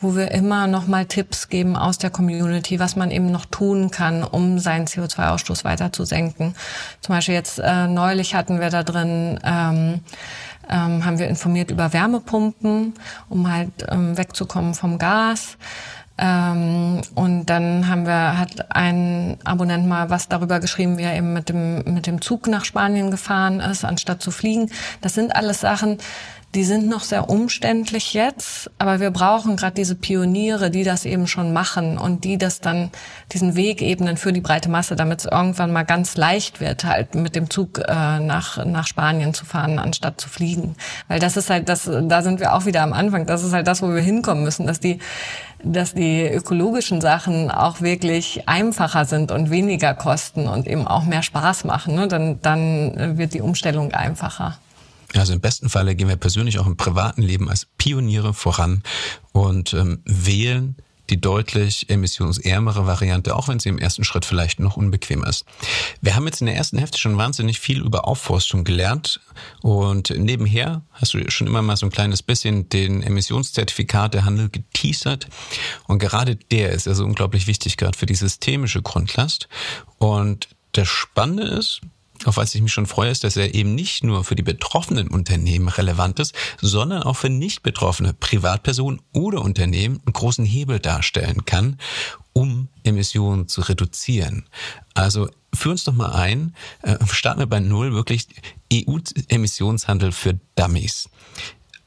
wo wir immer noch mal Tipps geben aus der Community, was man eben noch tun kann, um seinen CO2-Ausstoß weiter zu senken. Zum Beispiel jetzt äh, neulich hatten wir da drin ähm, ähm, haben wir informiert über Wärmepumpen, um halt ähm, wegzukommen vom Gas. Ähm, und dann haben wir, hat ein Abonnent mal was darüber geschrieben, wie er eben mit dem, mit dem Zug nach Spanien gefahren ist, anstatt zu fliegen. Das sind alles Sachen, die sind noch sehr umständlich jetzt, aber wir brauchen gerade diese Pioniere, die das eben schon machen und die das dann, diesen Weg ebnen für die breite Masse, damit es irgendwann mal ganz leicht wird, halt mit dem Zug äh, nach, nach Spanien zu fahren, anstatt zu fliegen. Weil das ist halt das, da sind wir auch wieder am Anfang, das ist halt das, wo wir hinkommen müssen, dass die dass die ökologischen Sachen auch wirklich einfacher sind und weniger kosten und eben auch mehr Spaß machen. Ne? Dann, dann wird die Umstellung einfacher. Also im besten Falle gehen wir persönlich auch im privaten Leben als Pioniere voran und ähm, wählen die deutlich emissionsärmere Variante, auch wenn sie im ersten Schritt vielleicht noch unbequem ist. Wir haben jetzt in der ersten Hälfte schon wahnsinnig viel über Aufforstung gelernt. Und nebenher hast du schon immer mal so ein kleines bisschen den Emissionszertifikatehandel geteasert. Und gerade der ist also unglaublich wichtig gerade für die systemische Grundlast. Und das Spannende ist, auf was ich mich schon freue, ist, dass er eben nicht nur für die betroffenen Unternehmen relevant ist, sondern auch für nicht betroffene Privatpersonen oder Unternehmen einen großen Hebel darstellen kann, um Emissionen zu reduzieren. Also führ uns doch mal ein, äh, starten wir bei Null, wirklich EU-Emissionshandel für Dummies.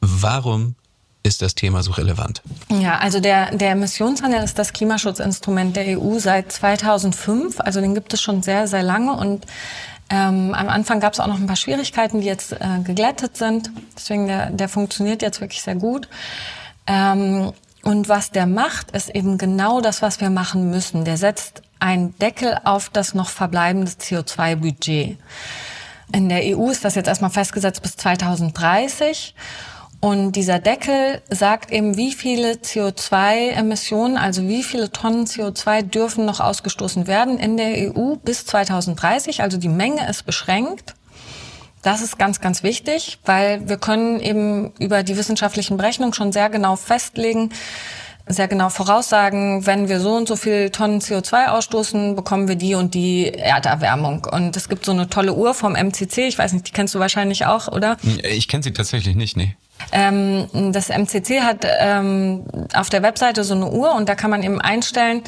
Warum ist das Thema so relevant? Ja, also der, der Emissionshandel ist das Klimaschutzinstrument der EU seit 2005. Also den gibt es schon sehr, sehr lange und ähm, am Anfang gab es auch noch ein paar Schwierigkeiten, die jetzt äh, geglättet sind. Deswegen der, der funktioniert jetzt wirklich sehr gut. Ähm, und was der macht, ist eben genau das, was wir machen müssen. Der setzt einen Deckel auf das noch verbleibende CO2-Budget. In der EU ist das jetzt erstmal festgesetzt bis 2030. Und dieser Deckel sagt eben, wie viele CO2-Emissionen, also wie viele Tonnen CO2 dürfen noch ausgestoßen werden in der EU bis 2030. Also die Menge ist beschränkt. Das ist ganz, ganz wichtig, weil wir können eben über die wissenschaftlichen Berechnungen schon sehr genau festlegen, sehr genau voraussagen, wenn wir so und so viel Tonnen CO2 ausstoßen, bekommen wir die und die Erderwärmung. Und es gibt so eine tolle Uhr vom MCC, ich weiß nicht, die kennst du wahrscheinlich auch, oder? Ich kenne sie tatsächlich nicht, nee. Ähm, das MCC hat ähm, auf der Webseite so eine Uhr und da kann man eben einstellen,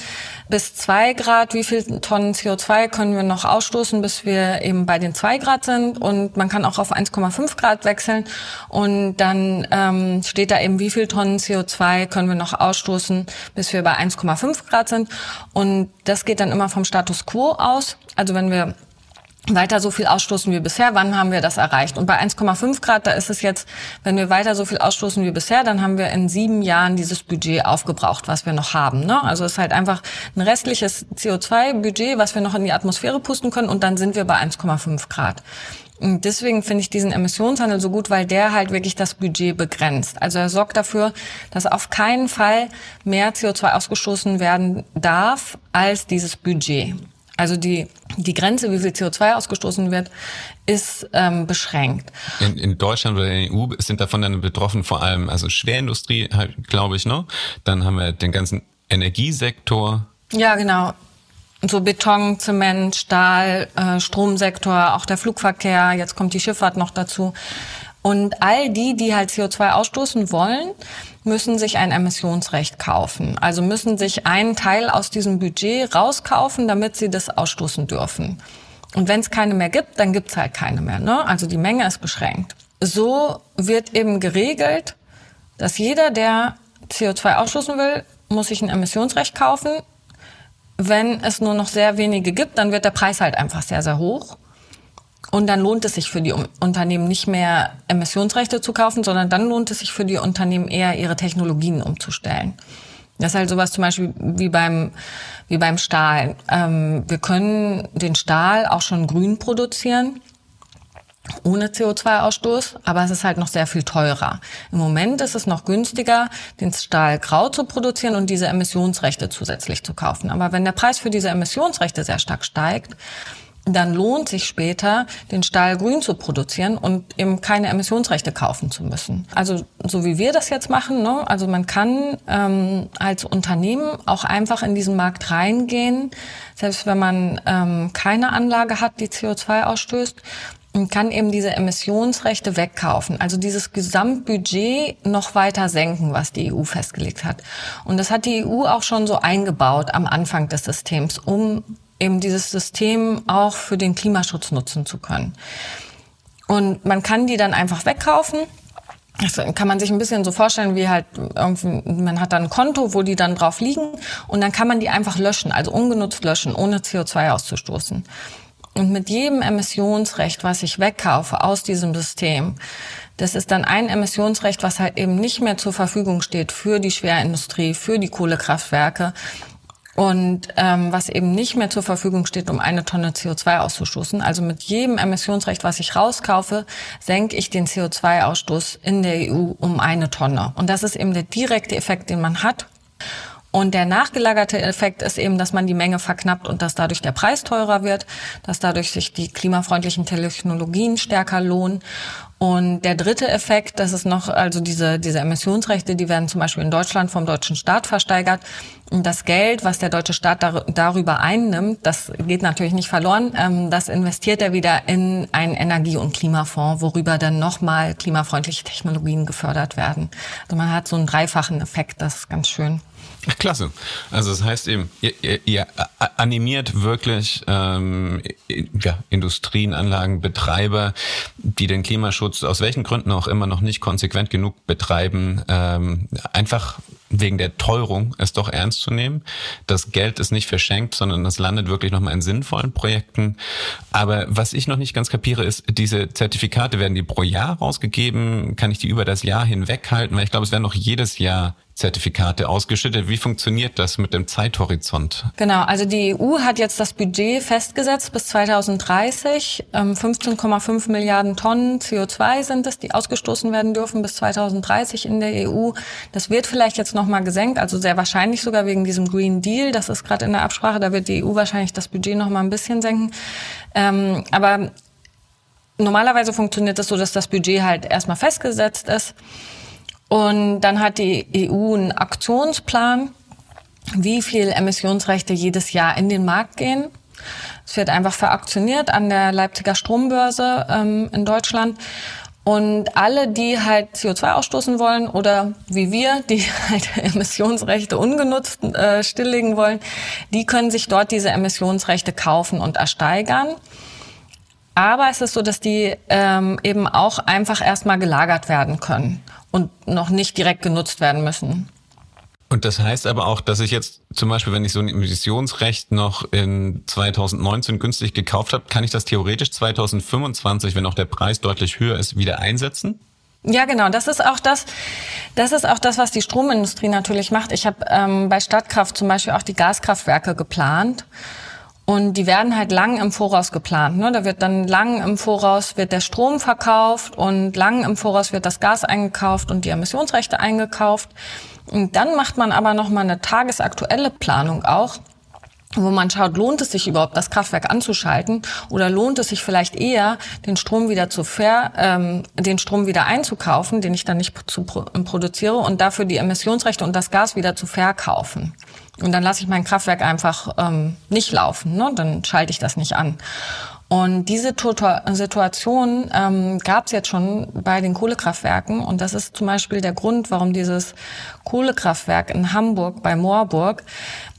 bis zwei Grad, wie viel Tonnen CO2 können wir noch ausstoßen, bis wir eben bei den zwei Grad sind. Und man kann auch auf 1,5 Grad wechseln und dann ähm, steht da eben, wie viel Tonnen CO2 können wir noch ausstoßen, bis wir bei 1,5 Grad sind. Und das geht dann immer vom Status quo aus. Also wenn wir weiter so viel ausstoßen wie bisher, wann haben wir das erreicht? Und bei 1,5 Grad, da ist es jetzt, wenn wir weiter so viel ausstoßen wie bisher, dann haben wir in sieben Jahren dieses Budget aufgebraucht, was wir noch haben. Ne? Also es ist halt einfach ein restliches CO2-Budget, was wir noch in die Atmosphäre pusten können und dann sind wir bei 1,5 Grad. Und deswegen finde ich diesen Emissionshandel so gut, weil der halt wirklich das Budget begrenzt. Also er sorgt dafür, dass auf keinen Fall mehr CO2 ausgestoßen werden darf als dieses Budget. Also die, die Grenze, wie viel CO2 ausgestoßen wird, ist ähm, beschränkt. In, in Deutschland oder in der EU sind davon dann betroffen vor allem also Schwerindustrie, halt, glaube ich, ne? Dann haben wir den ganzen Energiesektor. Ja, genau. So Beton, Zement, Stahl, äh, Stromsektor, auch der Flugverkehr, jetzt kommt die Schifffahrt noch dazu. Und all die, die halt CO2 ausstoßen wollen, müssen sich ein Emissionsrecht kaufen. Also müssen sich einen Teil aus diesem Budget rauskaufen, damit sie das ausstoßen dürfen. Und wenn es keine mehr gibt, dann gibt's halt keine mehr. Ne? Also die Menge ist beschränkt. So wird eben geregelt, dass jeder, der CO2 ausstoßen will, muss sich ein Emissionsrecht kaufen. Wenn es nur noch sehr wenige gibt, dann wird der Preis halt einfach sehr, sehr hoch. Und dann lohnt es sich für die Unternehmen nicht mehr Emissionsrechte zu kaufen, sondern dann lohnt es sich für die Unternehmen eher ihre Technologien umzustellen. Das ist halt sowas zum Beispiel wie beim, wie beim Stahl. Ähm, wir können den Stahl auch schon grün produzieren, ohne CO2-Ausstoß, aber es ist halt noch sehr viel teurer. Im Moment ist es noch günstiger, den Stahl grau zu produzieren und diese Emissionsrechte zusätzlich zu kaufen. Aber wenn der Preis für diese Emissionsrechte sehr stark steigt, dann lohnt sich später, den Stahl grün zu produzieren und eben keine Emissionsrechte kaufen zu müssen. Also so wie wir das jetzt machen, ne? also man kann ähm, als Unternehmen auch einfach in diesen Markt reingehen, selbst wenn man ähm, keine Anlage hat, die CO2 ausstößt, und kann eben diese Emissionsrechte wegkaufen, also dieses Gesamtbudget noch weiter senken, was die EU festgelegt hat. Und das hat die EU auch schon so eingebaut am Anfang des Systems, um eben dieses System auch für den Klimaschutz nutzen zu können. Und man kann die dann einfach wegkaufen. Das kann man sich ein bisschen so vorstellen, wie halt irgendwie, man hat dann ein Konto, wo die dann drauf liegen und dann kann man die einfach löschen, also ungenutzt löschen, ohne CO2 auszustoßen. Und mit jedem Emissionsrecht, was ich wegkaufe aus diesem System, das ist dann ein Emissionsrecht, was halt eben nicht mehr zur Verfügung steht für die Schwerindustrie, für die Kohlekraftwerke, und ähm, was eben nicht mehr zur Verfügung steht, um eine Tonne CO2 auszustoßen. Also mit jedem Emissionsrecht, was ich rauskaufe, senke ich den CO2-Ausstoß in der EU um eine Tonne. Und das ist eben der direkte Effekt, den man hat. Und der nachgelagerte Effekt ist eben, dass man die Menge verknappt und dass dadurch der Preis teurer wird, dass dadurch sich die klimafreundlichen Technologien stärker lohnen und der dritte Effekt, das ist noch, also diese, diese Emissionsrechte, die werden zum Beispiel in Deutschland vom deutschen Staat versteigert. Und das Geld, was der deutsche Staat dar darüber einnimmt, das geht natürlich nicht verloren. Ähm, das investiert er wieder in einen Energie- und Klimafonds, worüber dann nochmal klimafreundliche Technologien gefördert werden. Also man hat so einen dreifachen Effekt, das ist ganz schön. Klasse. Also das heißt eben, ihr, ihr, ihr animiert wirklich ähm, ja, Industrien, Anlagenbetreiber, die den Klimaschutz aus welchen Gründen auch immer noch nicht konsequent genug betreiben, ähm, einfach wegen der Teuerung es doch ernst zu nehmen. Das Geld ist nicht verschenkt, sondern das landet wirklich nochmal in sinnvollen Projekten. Aber was ich noch nicht ganz kapiere, ist, diese Zertifikate werden die pro Jahr rausgegeben? Kann ich die über das Jahr hinweg halten? Weil ich glaube, es werden noch jedes Jahr Zertifikate ausgeschüttet. Wie funktioniert das mit dem Zeithorizont? Genau, also die EU hat jetzt das Budget festgesetzt bis 2030. 15,5 ähm, Milliarden Tonnen CO2 sind es, die ausgestoßen werden dürfen bis 2030 in der EU. Das wird vielleicht jetzt nochmal gesenkt, also sehr wahrscheinlich sogar wegen diesem Green Deal. Das ist gerade in der Absprache, da wird die EU wahrscheinlich das Budget nochmal ein bisschen senken. Ähm, aber normalerweise funktioniert das so, dass das Budget halt erstmal festgesetzt ist. Und dann hat die EU einen Aktionsplan, wie viel Emissionsrechte jedes Jahr in den Markt gehen. Es wird einfach veraktioniert an der Leipziger Strombörse ähm, in Deutschland. Und alle, die halt CO2 ausstoßen wollen oder wie wir, die halt Emissionsrechte ungenutzt äh, stilllegen wollen, die können sich dort diese Emissionsrechte kaufen und ersteigern. Aber es ist so, dass die ähm, eben auch einfach erstmal gelagert werden können und noch nicht direkt genutzt werden müssen. Und das heißt aber auch, dass ich jetzt zum Beispiel, wenn ich so ein Emissionsrecht noch in 2019 günstig gekauft habe, kann ich das theoretisch 2025, wenn auch der Preis deutlich höher ist, wieder einsetzen? Ja, genau. Das ist auch das. Das ist auch das, was die Stromindustrie natürlich macht. Ich habe ähm, bei Stadtkraft zum Beispiel auch die Gaskraftwerke geplant. Und die werden halt lang im Voraus geplant. Ne? Da wird dann lang im Voraus wird der Strom verkauft und lang im Voraus wird das Gas eingekauft und die Emissionsrechte eingekauft. Und dann macht man aber noch mal eine tagesaktuelle Planung auch. wo man schaut, lohnt es sich überhaupt, das Kraftwerk anzuschalten oder lohnt es sich vielleicht eher, den Strom wieder zu fair, ähm, den Strom wieder einzukaufen, den ich dann nicht zu pro produziere und dafür die Emissionsrechte und das Gas wieder zu verkaufen. Und dann lasse ich mein Kraftwerk einfach ähm, nicht laufen, ne? dann schalte ich das nicht an. Und diese Situation ähm, gab es jetzt schon bei den Kohlekraftwerken. Und das ist zum Beispiel der Grund, warum dieses Kohlekraftwerk in Hamburg bei Moorburg,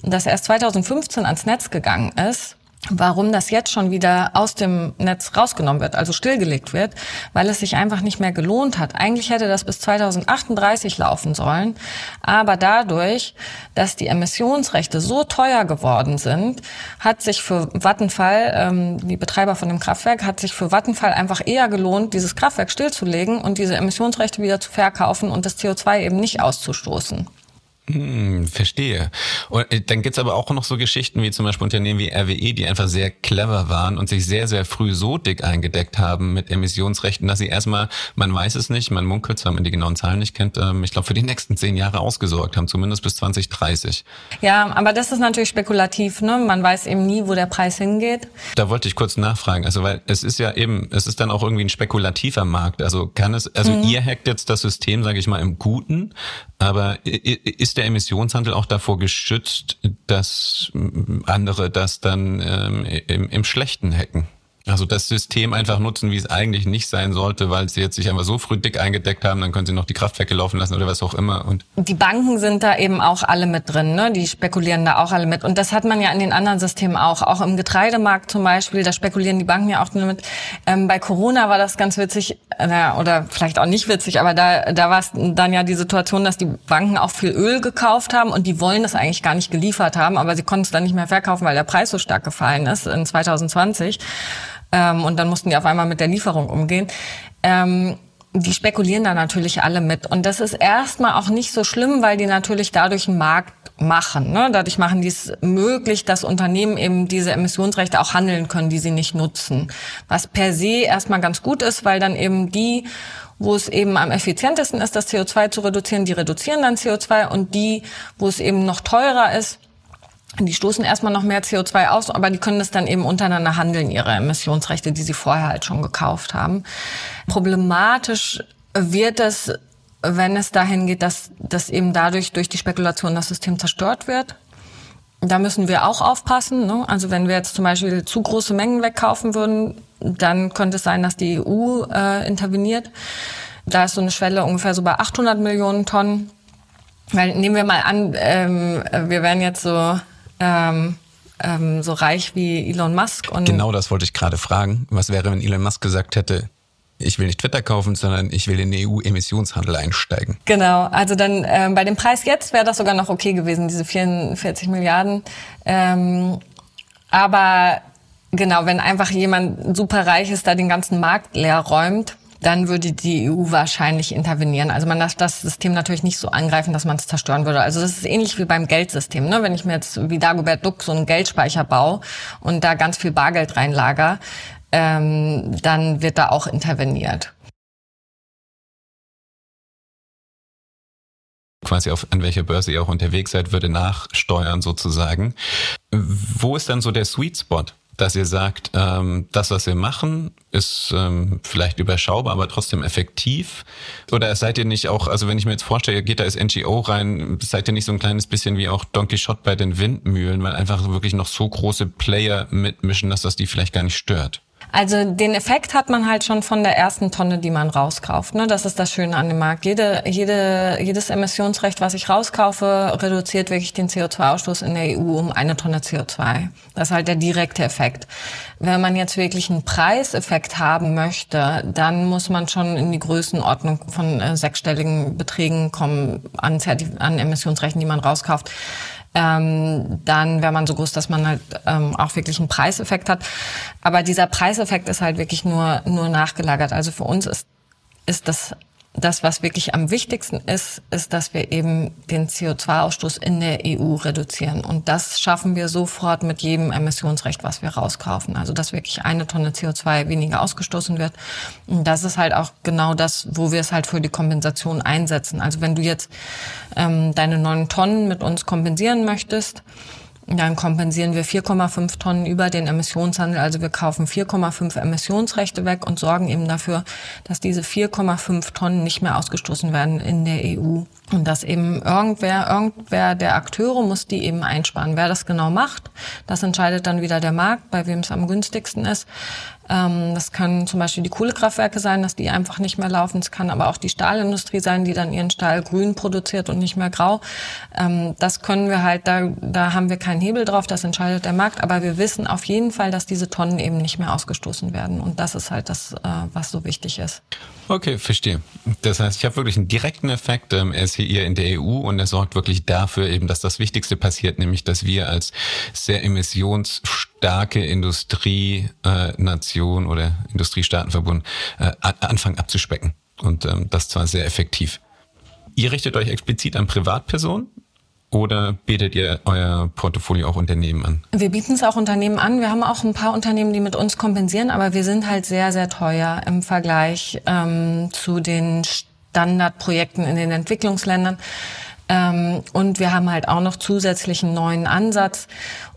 das erst 2015 ans Netz gegangen ist, warum das jetzt schon wieder aus dem Netz rausgenommen wird, also stillgelegt wird, weil es sich einfach nicht mehr gelohnt hat. Eigentlich hätte das bis 2038 laufen sollen, aber dadurch, dass die Emissionsrechte so teuer geworden sind, hat sich für Vattenfall, ähm, die Betreiber von dem Kraftwerk, hat sich für Vattenfall einfach eher gelohnt, dieses Kraftwerk stillzulegen und diese Emissionsrechte wieder zu verkaufen und das CO2 eben nicht auszustoßen. Hm, verstehe. Und äh, dann gibt's aber auch noch so Geschichten wie zum Beispiel Unternehmen wie RWE, die einfach sehr clever waren und sich sehr, sehr früh so dick eingedeckt haben mit Emissionsrechten, dass sie erstmal, man weiß es nicht, man munkelt zwar, wenn man die genauen Zahlen nicht kennt, ähm, ich glaube, für die nächsten zehn Jahre ausgesorgt haben, zumindest bis 2030. Ja, aber das ist natürlich spekulativ, ne? Man weiß eben nie, wo der Preis hingeht. Da wollte ich kurz nachfragen, also weil es ist ja eben, es ist dann auch irgendwie ein spekulativer Markt. Also kann es, also mhm. ihr hackt jetzt das System, sage ich mal, im Guten, aber ist der Emissionshandel auch davor geschützt, dass andere das dann ähm, im, im Schlechten hacken? Also das System einfach nutzen, wie es eigentlich nicht sein sollte, weil sie jetzt sich einfach so früh dick eingedeckt haben, dann können sie noch die Kraftwerke laufen lassen oder was auch immer. Und die Banken sind da eben auch alle mit drin, ne? Die spekulieren da auch alle mit. Und das hat man ja in den anderen Systemen auch. Auch im Getreidemarkt zum Beispiel, da spekulieren die Banken ja auch mit. Ähm, bei Corona war das ganz witzig, äh, oder vielleicht auch nicht witzig, aber da, da war es dann ja die Situation, dass die Banken auch viel Öl gekauft haben und die wollen das eigentlich gar nicht geliefert haben, aber sie konnten es dann nicht mehr verkaufen, weil der Preis so stark gefallen ist in 2020 ähm, und dann mussten die auf einmal mit der Lieferung umgehen. Ähm, die spekulieren da natürlich alle mit. Und das ist erstmal auch nicht so schlimm, weil die natürlich dadurch einen Markt machen. Ne? Dadurch machen die es möglich, dass Unternehmen eben diese Emissionsrechte auch handeln können, die sie nicht nutzen. Was per se erstmal ganz gut ist, weil dann eben die, wo es eben am effizientesten ist, das CO2 zu reduzieren, die reduzieren dann CO2 und die, wo es eben noch teurer ist, die stoßen erstmal noch mehr CO2 aus, aber die können das dann eben untereinander handeln, ihre Emissionsrechte, die sie vorher halt schon gekauft haben. Problematisch wird es, wenn es dahin geht, dass, dass eben dadurch durch die Spekulation das System zerstört wird. Da müssen wir auch aufpassen. Ne? Also wenn wir jetzt zum Beispiel zu große Mengen wegkaufen würden, dann könnte es sein, dass die EU äh, interveniert. Da ist so eine Schwelle ungefähr so bei 800 Millionen Tonnen. Weil nehmen wir mal an, ähm, wir wären jetzt so ähm, ähm, so reich wie Elon Musk. Und genau das wollte ich gerade fragen. Was wäre, wenn Elon Musk gesagt hätte, ich will nicht Twitter kaufen, sondern ich will in den EU-Emissionshandel einsteigen. Genau, also dann ähm, bei dem Preis jetzt wäre das sogar noch okay gewesen, diese 44 Milliarden. Ähm, aber genau, wenn einfach jemand super reich ist, da den ganzen Markt leer räumt, dann würde die EU wahrscheinlich intervenieren. Also man darf das System natürlich nicht so angreifen, dass man es zerstören würde. Also das ist ähnlich wie beim Geldsystem. Ne? Wenn ich mir jetzt wie Dagobert Duck so einen Geldspeicher baue und da ganz viel Bargeld reinlager, ähm, dann wird da auch interveniert. quasi auf an welcher Börse ihr auch unterwegs seid, würde nachsteuern sozusagen. Wo ist dann so der Sweet Spot? Dass ihr sagt, ähm, das, was wir machen, ist ähm, vielleicht überschaubar, aber trotzdem effektiv? Oder seid ihr nicht auch, also wenn ich mir jetzt vorstelle, ihr geht da als NGO rein, seid ihr nicht so ein kleines bisschen wie auch Donkey Shot bei den Windmühlen, weil einfach wirklich noch so große Player mitmischen, dass das die vielleicht gar nicht stört? Also den Effekt hat man halt schon von der ersten Tonne, die man rauskauft. Ne? Das ist das Schöne an dem Markt. Jede, jede, jedes Emissionsrecht, was ich rauskaufe, reduziert wirklich den CO2-Ausstoß in der EU um eine Tonne CO2. Das ist halt der direkte Effekt. Wenn man jetzt wirklich einen Preiseffekt haben möchte, dann muss man schon in die Größenordnung von äh, sechsstelligen Beträgen kommen an, an Emissionsrechten, die man rauskauft ähm, dann wäre man so groß, dass man halt ähm, auch wirklich einen Preiseffekt hat. Aber dieser Preiseffekt ist halt wirklich nur, nur nachgelagert. Also für uns ist, ist das das, was wirklich am wichtigsten ist, ist, dass wir eben den CO2-Ausstoß in der EU reduzieren. Und das schaffen wir sofort mit jedem Emissionsrecht, was wir rauskaufen. Also, dass wirklich eine Tonne CO2 weniger ausgestoßen wird. Und das ist halt auch genau das, wo wir es halt für die Kompensation einsetzen. Also, wenn du jetzt ähm, deine neun Tonnen mit uns kompensieren möchtest, dann kompensieren wir 4,5 Tonnen über den Emissionshandel. Also wir kaufen 4,5 Emissionsrechte weg und sorgen eben dafür, dass diese 4,5 Tonnen nicht mehr ausgestoßen werden in der EU. Und dass eben irgendwer, irgendwer der Akteure muss die eben einsparen. Wer das genau macht, das entscheidet dann wieder der Markt, bei wem es am günstigsten ist. Ähm, das können zum Beispiel die Kohlekraftwerke sein, dass die einfach nicht mehr laufen. Es kann aber auch die Stahlindustrie sein, die dann ihren Stahl grün produziert und nicht mehr grau. Ähm, das können wir halt, da, da haben wir keinen Hebel drauf, das entscheidet der Markt. Aber wir wissen auf jeden Fall, dass diese Tonnen eben nicht mehr ausgestoßen werden. Und das ist halt das, äh, was so wichtig ist. Okay, verstehe. Das heißt, ich habe wirklich einen direkten Effekt. Ähm, er ist hier in der EU und er sorgt wirklich dafür eben, dass das Wichtigste passiert, nämlich dass wir als sehr emissionsstarke Industrienation oder Industriestaatenverbund äh, anfangen abzuspecken. Und ähm, das zwar sehr effektiv. Ihr richtet euch explizit an Privatpersonen oder bietet ihr euer Portfolio auch Unternehmen an? Wir bieten es auch Unternehmen an. Wir haben auch ein paar Unternehmen, die mit uns kompensieren, aber wir sind halt sehr, sehr teuer im Vergleich ähm, zu den Standardprojekten in den Entwicklungsländern. Ähm, und wir haben halt auch noch zusätzlichen neuen Ansatz.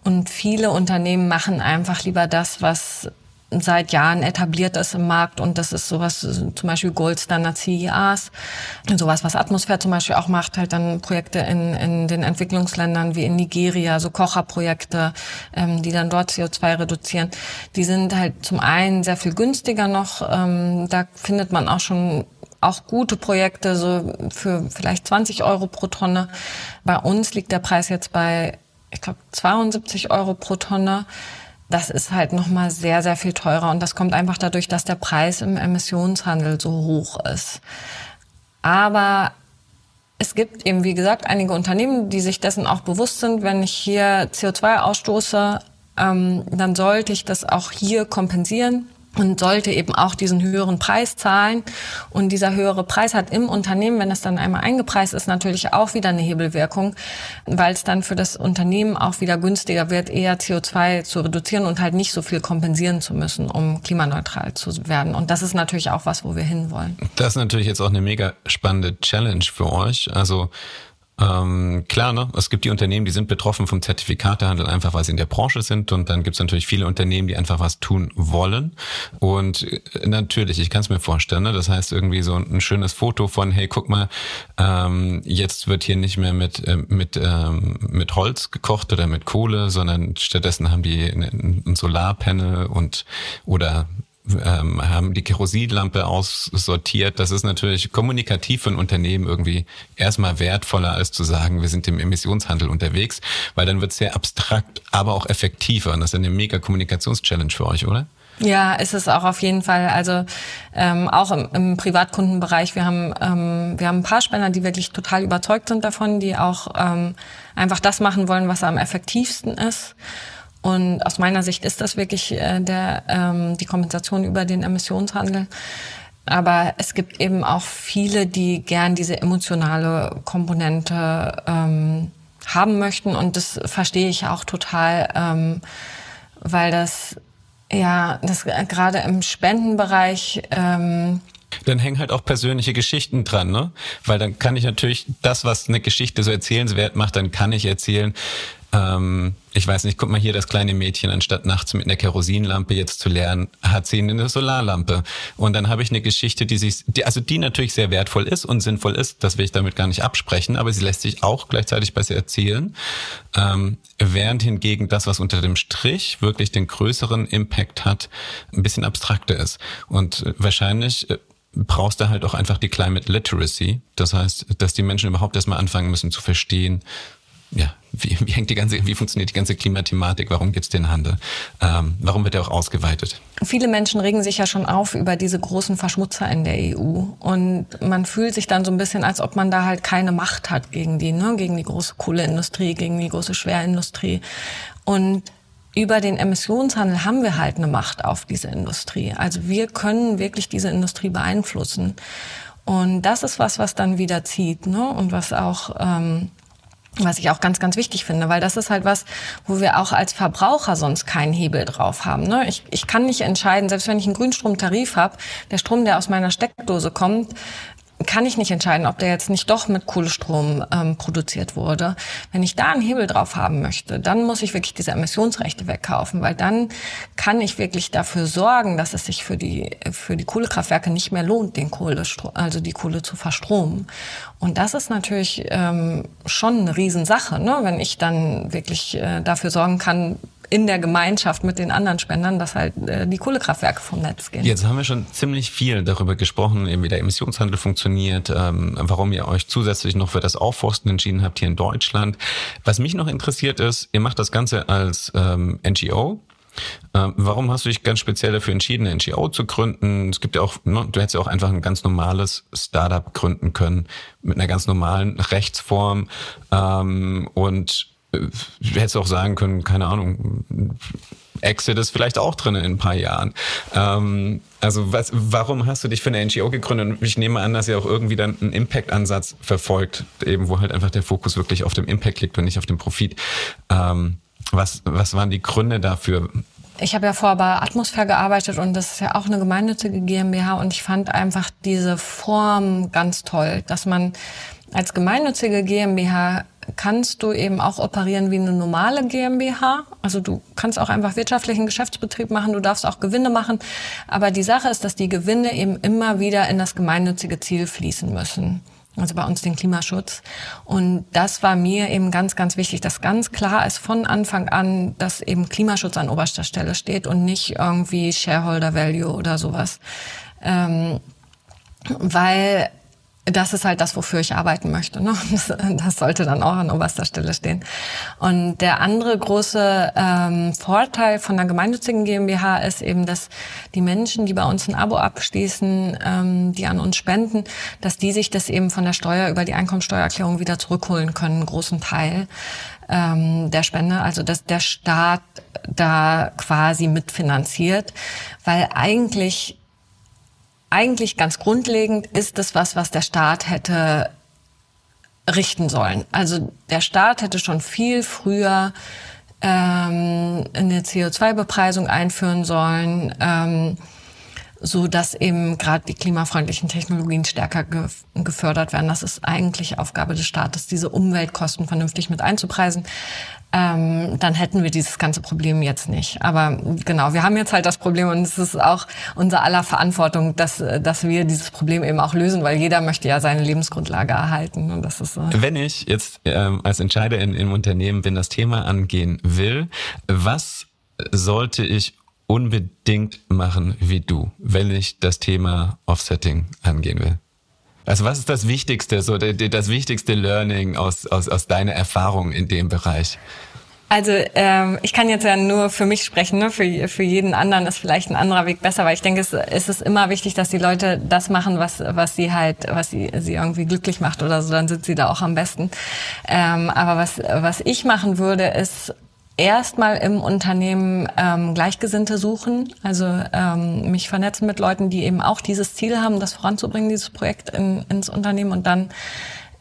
Und viele Unternehmen machen einfach lieber das, was seit Jahren etabliert ist im Markt und das ist sowas, zum Beispiel Goldstandard CEAs, sowas, was Atmosphäre zum Beispiel auch macht, halt dann Projekte in, in den Entwicklungsländern wie in Nigeria, so Kocherprojekte, ähm, die dann dort CO2 reduzieren. Die sind halt zum einen sehr viel günstiger noch, ähm, da findet man auch schon auch gute Projekte, so für vielleicht 20 Euro pro Tonne. Bei uns liegt der Preis jetzt bei, ich glaube, 72 Euro pro Tonne das ist halt nochmal sehr, sehr viel teurer. Und das kommt einfach dadurch, dass der Preis im Emissionshandel so hoch ist. Aber es gibt eben, wie gesagt, einige Unternehmen, die sich dessen auch bewusst sind, wenn ich hier CO2 ausstoße, ähm, dann sollte ich das auch hier kompensieren und sollte eben auch diesen höheren Preis zahlen. Und dieser höhere Preis hat im Unternehmen, wenn es dann einmal eingepreist ist, natürlich auch wieder eine Hebelwirkung, weil es dann für das Unternehmen auch wieder günstiger wird, eher CO2 zu reduzieren und halt nicht so viel kompensieren zu müssen, um klimaneutral zu werden. Und das ist natürlich auch was, wo wir hinwollen. Das ist natürlich jetzt auch eine mega spannende Challenge für euch. Also ähm, klar, ne? es gibt die Unternehmen, die sind betroffen vom Zertifikatehandel, einfach weil sie in der Branche sind. Und dann gibt es natürlich viele Unternehmen, die einfach was tun wollen. Und äh, natürlich, ich kann es mir vorstellen, ne? das heißt irgendwie so ein schönes Foto von, hey, guck mal, ähm, jetzt wird hier nicht mehr mit, äh, mit, ähm, mit Holz gekocht oder mit Kohle, sondern stattdessen haben die ein Solarpanel und oder ähm, haben die Kerosinlampe aussortiert. Das ist natürlich kommunikativ für ein Unternehmen irgendwie erstmal wertvoller, als zu sagen, wir sind im Emissionshandel unterwegs, weil dann wird es sehr abstrakt, aber auch effektiver. Und das ist eine mega Kommunikationschallenge für euch, oder? Ja, ist es auch auf jeden Fall. Also ähm, auch im, im Privatkundenbereich. Wir haben ähm, wir haben ein paar Spender, die wirklich total überzeugt sind davon, die auch ähm, einfach das machen wollen, was am effektivsten ist. Und aus meiner Sicht ist das wirklich äh, der, ähm, die Kompensation über den Emissionshandel. Aber es gibt eben auch viele, die gern diese emotionale Komponente ähm, haben möchten. Und das verstehe ich auch total, ähm, weil das ja, das gerade im Spendenbereich ähm, dann hängen halt auch persönliche Geschichten dran, ne? Weil dann kann ich natürlich das, was eine Geschichte so erzählenswert macht, dann kann ich erzählen, ähm, ich weiß nicht, guck mal hier, das kleine Mädchen, anstatt nachts mit einer Kerosinlampe jetzt zu lernen, hat sie eine Solarlampe. Und dann habe ich eine Geschichte, die sich, die, also die natürlich sehr wertvoll ist und sinnvoll ist, das will ich damit gar nicht absprechen, aber sie lässt sich auch gleichzeitig besser erzählen. Ähm, während hingegen das, was unter dem Strich wirklich den größeren Impact hat, ein bisschen abstrakter ist. Und wahrscheinlich äh, brauchst du halt auch einfach die Climate Literacy. Das heißt, dass die Menschen überhaupt erstmal anfangen müssen zu verstehen, ja, wie, wie hängt die ganze, wie funktioniert die ganze Klimathematik? Warum gibt's den Handel? Ähm, warum wird er auch ausgeweitet? Viele Menschen regen sich ja schon auf über diese großen Verschmutzer in der EU. Und man fühlt sich dann so ein bisschen, als ob man da halt keine Macht hat gegen die, ne? gegen die große Kohleindustrie, gegen die große Schwerindustrie. Und über den Emissionshandel haben wir halt eine Macht auf diese Industrie. Also wir können wirklich diese Industrie beeinflussen. Und das ist was, was dann wieder zieht, ne? Und was auch ähm, was ich auch ganz, ganz wichtig finde, weil das ist halt was, wo wir auch als Verbraucher sonst keinen Hebel drauf haben. Ne? Ich, ich kann nicht entscheiden, selbst wenn ich einen Grünstromtarif habe, der Strom, der aus meiner Steckdose kommt, kann ich nicht entscheiden, ob der jetzt nicht doch mit Kohlestrom ähm, produziert wurde. Wenn ich da einen Hebel drauf haben möchte, dann muss ich wirklich diese Emissionsrechte wegkaufen, weil dann kann ich wirklich dafür sorgen, dass es sich für die für die Kohlekraftwerke nicht mehr lohnt, den Kohlestrom, also die Kohle zu verstromen. Und das ist natürlich ähm, schon eine Riesensache, ne? wenn ich dann wirklich äh, dafür sorgen kann, in der Gemeinschaft mit den anderen Spendern, dass halt äh, die Kohlekraftwerke vom Netz gehen. Jetzt haben wir schon ziemlich viel darüber gesprochen, eben wie der Emissionshandel funktioniert, ähm, warum ihr euch zusätzlich noch für das Aufforsten entschieden habt hier in Deutschland. Was mich noch interessiert ist, ihr macht das Ganze als ähm, NGO. Ähm, warum hast du dich ganz speziell dafür entschieden, eine NGO zu gründen? Es gibt ja auch, ne, du hättest ja auch einfach ein ganz normales Startup gründen können mit einer ganz normalen Rechtsform ähm, und ich hätte auch sagen können, keine Ahnung, Exit ist vielleicht auch drin in ein paar Jahren. Ähm, also was, warum hast du dich für eine NGO gegründet? Und ich nehme an, dass ihr auch irgendwie dann einen Impact-Ansatz verfolgt, eben wo halt einfach der Fokus wirklich auf dem Impact liegt und nicht auf dem Profit. Ähm, was, was waren die Gründe dafür? Ich habe ja vorher bei Atmosphäre gearbeitet und das ist ja auch eine gemeinnützige GmbH und ich fand einfach diese Form ganz toll, dass man als gemeinnützige GmbH kannst du eben auch operieren wie eine normale GmbH. Also du kannst auch einfach wirtschaftlichen Geschäftsbetrieb machen, du darfst auch Gewinne machen. Aber die Sache ist, dass die Gewinne eben immer wieder in das gemeinnützige Ziel fließen müssen. Also bei uns den Klimaschutz. Und das war mir eben ganz, ganz wichtig, dass ganz klar ist von Anfang an, dass eben Klimaschutz an oberster Stelle steht und nicht irgendwie Shareholder Value oder sowas. Ähm, weil das ist halt das, wofür ich arbeiten möchte. Ne? Das, das, sollte dann auch an oberster Stelle stehen. Und der andere große ähm, Vorteil von der gemeinnützigen GmbH ist eben, dass die Menschen, die bei uns ein Abo abschließen, ähm, die an uns spenden, dass die sich das eben von der Steuer über die Einkommensteuererklärung wieder zurückholen können, einen großen Teil ähm, der Spende. Also dass der Staat da quasi mitfinanziert, weil eigentlich eigentlich ganz grundlegend ist es was, was der Staat hätte richten sollen. Also der Staat hätte schon viel früher ähm, eine CO2-Bepreisung einführen sollen, ähm, so dass eben gerade die klimafreundlichen Technologien stärker ge gefördert werden. Das ist eigentlich Aufgabe des Staates, diese Umweltkosten vernünftig mit einzupreisen ähm, dann hätten wir dieses ganze Problem jetzt nicht. Aber genau, wir haben jetzt halt das Problem und es ist auch unser aller Verantwortung, dass, dass wir dieses Problem eben auch lösen, weil jeder möchte ja seine Lebensgrundlage erhalten. Und das ist, äh Wenn ich jetzt ähm, als Entscheider in, im Unternehmen bin, das Thema angehen will, was sollte ich unbedingt machen wie du, wenn ich das Thema Offsetting angehen will? Also was ist das Wichtigste, so das wichtigste Learning aus, aus, aus deiner Erfahrung in dem Bereich? Also ähm, ich kann jetzt ja nur für mich sprechen, ne? für, für jeden anderen ist vielleicht ein anderer Weg besser, weil ich denke, es, es ist immer wichtig, dass die Leute das machen, was, was sie halt, was sie, sie irgendwie glücklich macht oder so, dann sind sie da auch am besten. Ähm, aber was, was ich machen würde, ist erstmal im Unternehmen ähm, Gleichgesinnte suchen, also ähm, mich vernetzen mit Leuten, die eben auch dieses Ziel haben, das voranzubringen, dieses Projekt in, ins Unternehmen und dann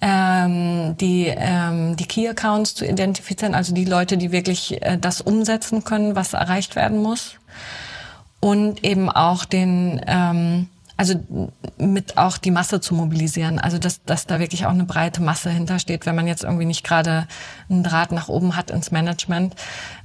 ähm, die, ähm, die Key Accounts zu identifizieren, also die Leute, die wirklich äh, das umsetzen können, was erreicht werden muss und eben auch den ähm, also mit auch die Masse zu mobilisieren. Also dass, dass da wirklich auch eine breite Masse hintersteht, wenn man jetzt irgendwie nicht gerade einen Draht nach oben hat ins Management,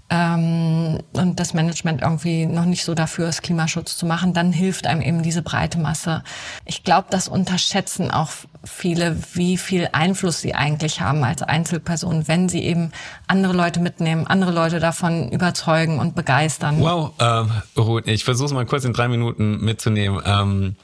ähm, und das Management irgendwie noch nicht so dafür ist, Klimaschutz zu machen, dann hilft einem eben diese breite Masse. Ich glaube, das unterschätzen auch viele, wie viel Einfluss sie eigentlich haben als Einzelpersonen, wenn sie eben andere Leute mitnehmen, andere Leute davon überzeugen und begeistern. Wow, ähm, Ruth, ich versuche es mal kurz in drei Minuten mitzunehmen. Ähm,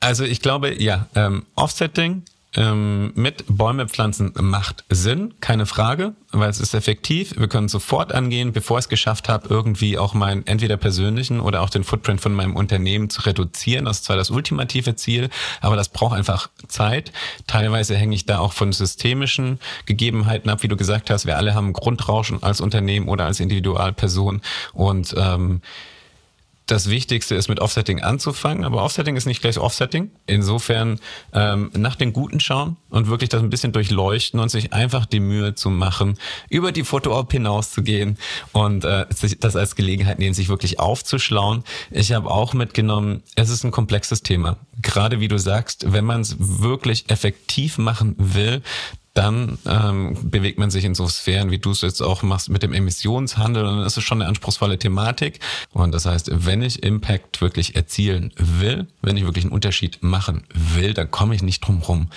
also ich glaube, ja, ähm, Offsetting ähm, mit Bäume pflanzen macht Sinn, keine Frage, weil es ist effektiv. Wir können sofort angehen, bevor ich es geschafft habe, irgendwie auch meinen entweder persönlichen oder auch den Footprint von meinem Unternehmen zu reduzieren. Das ist zwar das ultimative Ziel, aber das braucht einfach Zeit. Teilweise hänge ich da auch von systemischen Gegebenheiten ab, wie du gesagt hast. Wir alle haben Grundrauschen als Unternehmen oder als Individualperson und ähm, das Wichtigste ist, mit Offsetting anzufangen. Aber Offsetting ist nicht gleich Offsetting. Insofern ähm, nach den Guten schauen und wirklich das ein bisschen durchleuchten und sich einfach die Mühe zu machen, über die Foto-Op hinauszugehen und äh, sich das als Gelegenheit nehmen, sich wirklich aufzuschlauen. Ich habe auch mitgenommen, es ist ein komplexes Thema. Gerade wie du sagst, wenn man es wirklich effektiv machen will, dann ähm, bewegt man sich in so Sphären, wie du es jetzt auch machst mit dem Emissionshandel. Und dann ist es schon eine anspruchsvolle Thematik. Und das heißt, wenn ich Impact wirklich erzielen will, wenn ich wirklich einen Unterschied machen will, dann komme ich nicht drum rum,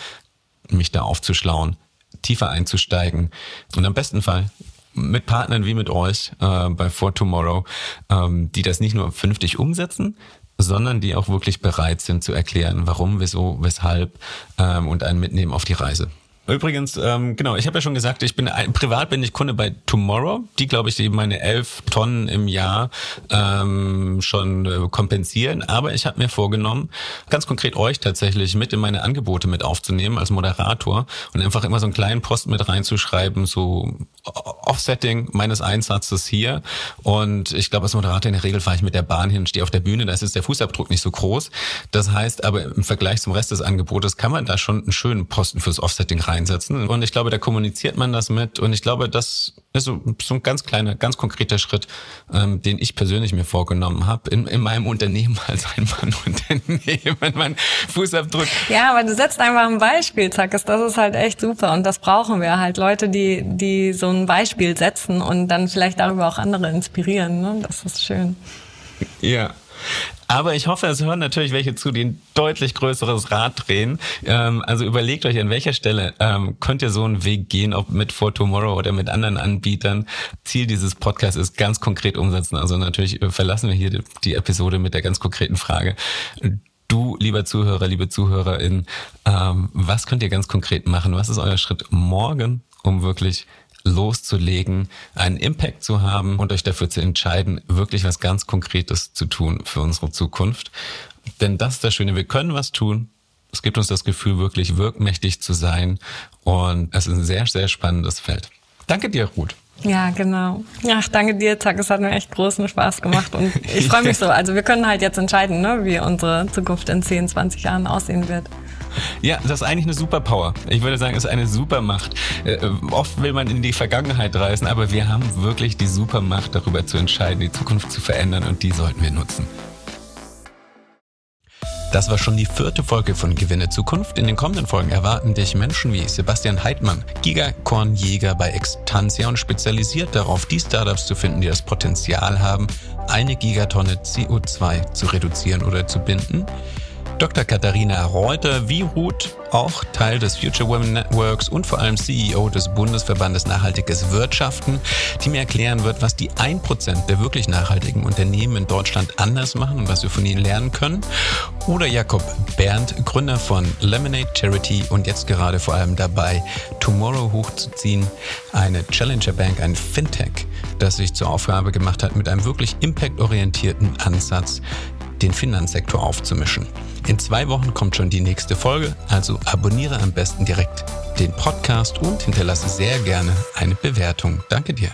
mich da aufzuschlauen, tiefer einzusteigen und am besten Fall mit Partnern wie mit euch äh, bei For Tomorrow, ähm, die das nicht nur vernünftig umsetzen, sondern die auch wirklich bereit sind zu erklären, warum, wieso, weshalb ähm, und einen mitnehmen auf die Reise. Übrigens, ähm, genau, ich habe ja schon gesagt, ich bin privat bin ich Kunde bei Tomorrow, die glaube ich eben meine elf Tonnen im Jahr ähm, schon äh, kompensieren. Aber ich habe mir vorgenommen, ganz konkret euch tatsächlich mit in meine Angebote mit aufzunehmen als Moderator und einfach immer so einen kleinen Post mit reinzuschreiben, so Offsetting meines Einsatzes hier. Und ich glaube, als Moderator in der Regel fahre ich mit der Bahn hin, stehe auf der Bühne, da ist der Fußabdruck nicht so groß. Das heißt aber im Vergleich zum Rest des Angebotes kann man da schon einen schönen Posten fürs Offsetting rein einsetzen. Und ich glaube, da kommuniziert man das mit. Und ich glaube, das ist so, so ein ganz kleiner, ganz konkreter Schritt, ähm, den ich persönlich mir vorgenommen habe in, in meinem Unternehmen als ein Mann-Unternehmen, mein Fußabdruck. Ja, aber du setzt einfach ein Beispiel, Zackes. Das ist halt echt super. Und das brauchen wir halt. Leute, die, die so ein Beispiel setzen und dann vielleicht darüber auch andere inspirieren. Ne? Das ist schön. Ja. Aber ich hoffe, es hören natürlich welche zu, die ein deutlich größeres Rad drehen. Ähm, also überlegt euch, an welcher Stelle ähm, könnt ihr so einen Weg gehen, ob mit For Tomorrow oder mit anderen Anbietern. Ziel dieses Podcasts ist ganz konkret umsetzen. Also natürlich äh, verlassen wir hier die, Episode mit der ganz konkreten Frage. Du, lieber Zuhörer, liebe Zuhörerin, ähm, was könnt ihr ganz konkret machen? Was ist euer Schritt morgen, um wirklich loszulegen, einen Impact zu haben und euch dafür zu entscheiden, wirklich was ganz Konkretes zu tun für unsere Zukunft. Denn das ist das Schöne, wir können was tun. Es gibt uns das Gefühl, wirklich wirkmächtig zu sein. Und es ist ein sehr, sehr spannendes Feld. Danke dir, Ruth. Ja, genau. Ach, danke dir, Zack. Es hat mir echt großen Spaß gemacht und ich freue mich so. Also wir können halt jetzt entscheiden, ne, wie unsere Zukunft in 10, 20 Jahren aussehen wird. Ja, das ist eigentlich eine Superpower. Ich würde sagen, es ist eine Supermacht. Äh, oft will man in die Vergangenheit reisen, aber wir haben wirklich die Supermacht, darüber zu entscheiden, die Zukunft zu verändern und die sollten wir nutzen. Das war schon die vierte Folge von Gewinne Zukunft. In den kommenden Folgen erwarten dich Menschen wie Sebastian Heidmann, Gigakornjäger bei Extantia und spezialisiert darauf, die Startups zu finden, die das Potenzial haben, eine Gigatonne CO2 zu reduzieren oder zu binden. Dr. Katharina Reuter, wie Ruth, auch Teil des Future Women Networks und vor allem CEO des Bundesverbandes Nachhaltiges Wirtschaften, die mir erklären wird, was die 1% der wirklich nachhaltigen Unternehmen in Deutschland anders machen und was wir von ihnen lernen können. Oder Jakob Berndt, Gründer von Lemonade Charity und jetzt gerade vor allem dabei, Tomorrow hochzuziehen, eine Challenger Bank, ein Fintech, das sich zur Aufgabe gemacht hat, mit einem wirklich impactorientierten Ansatz den Finanzsektor aufzumischen. In zwei Wochen kommt schon die nächste Folge, also abonniere am besten direkt den Podcast und hinterlasse sehr gerne eine Bewertung. Danke dir.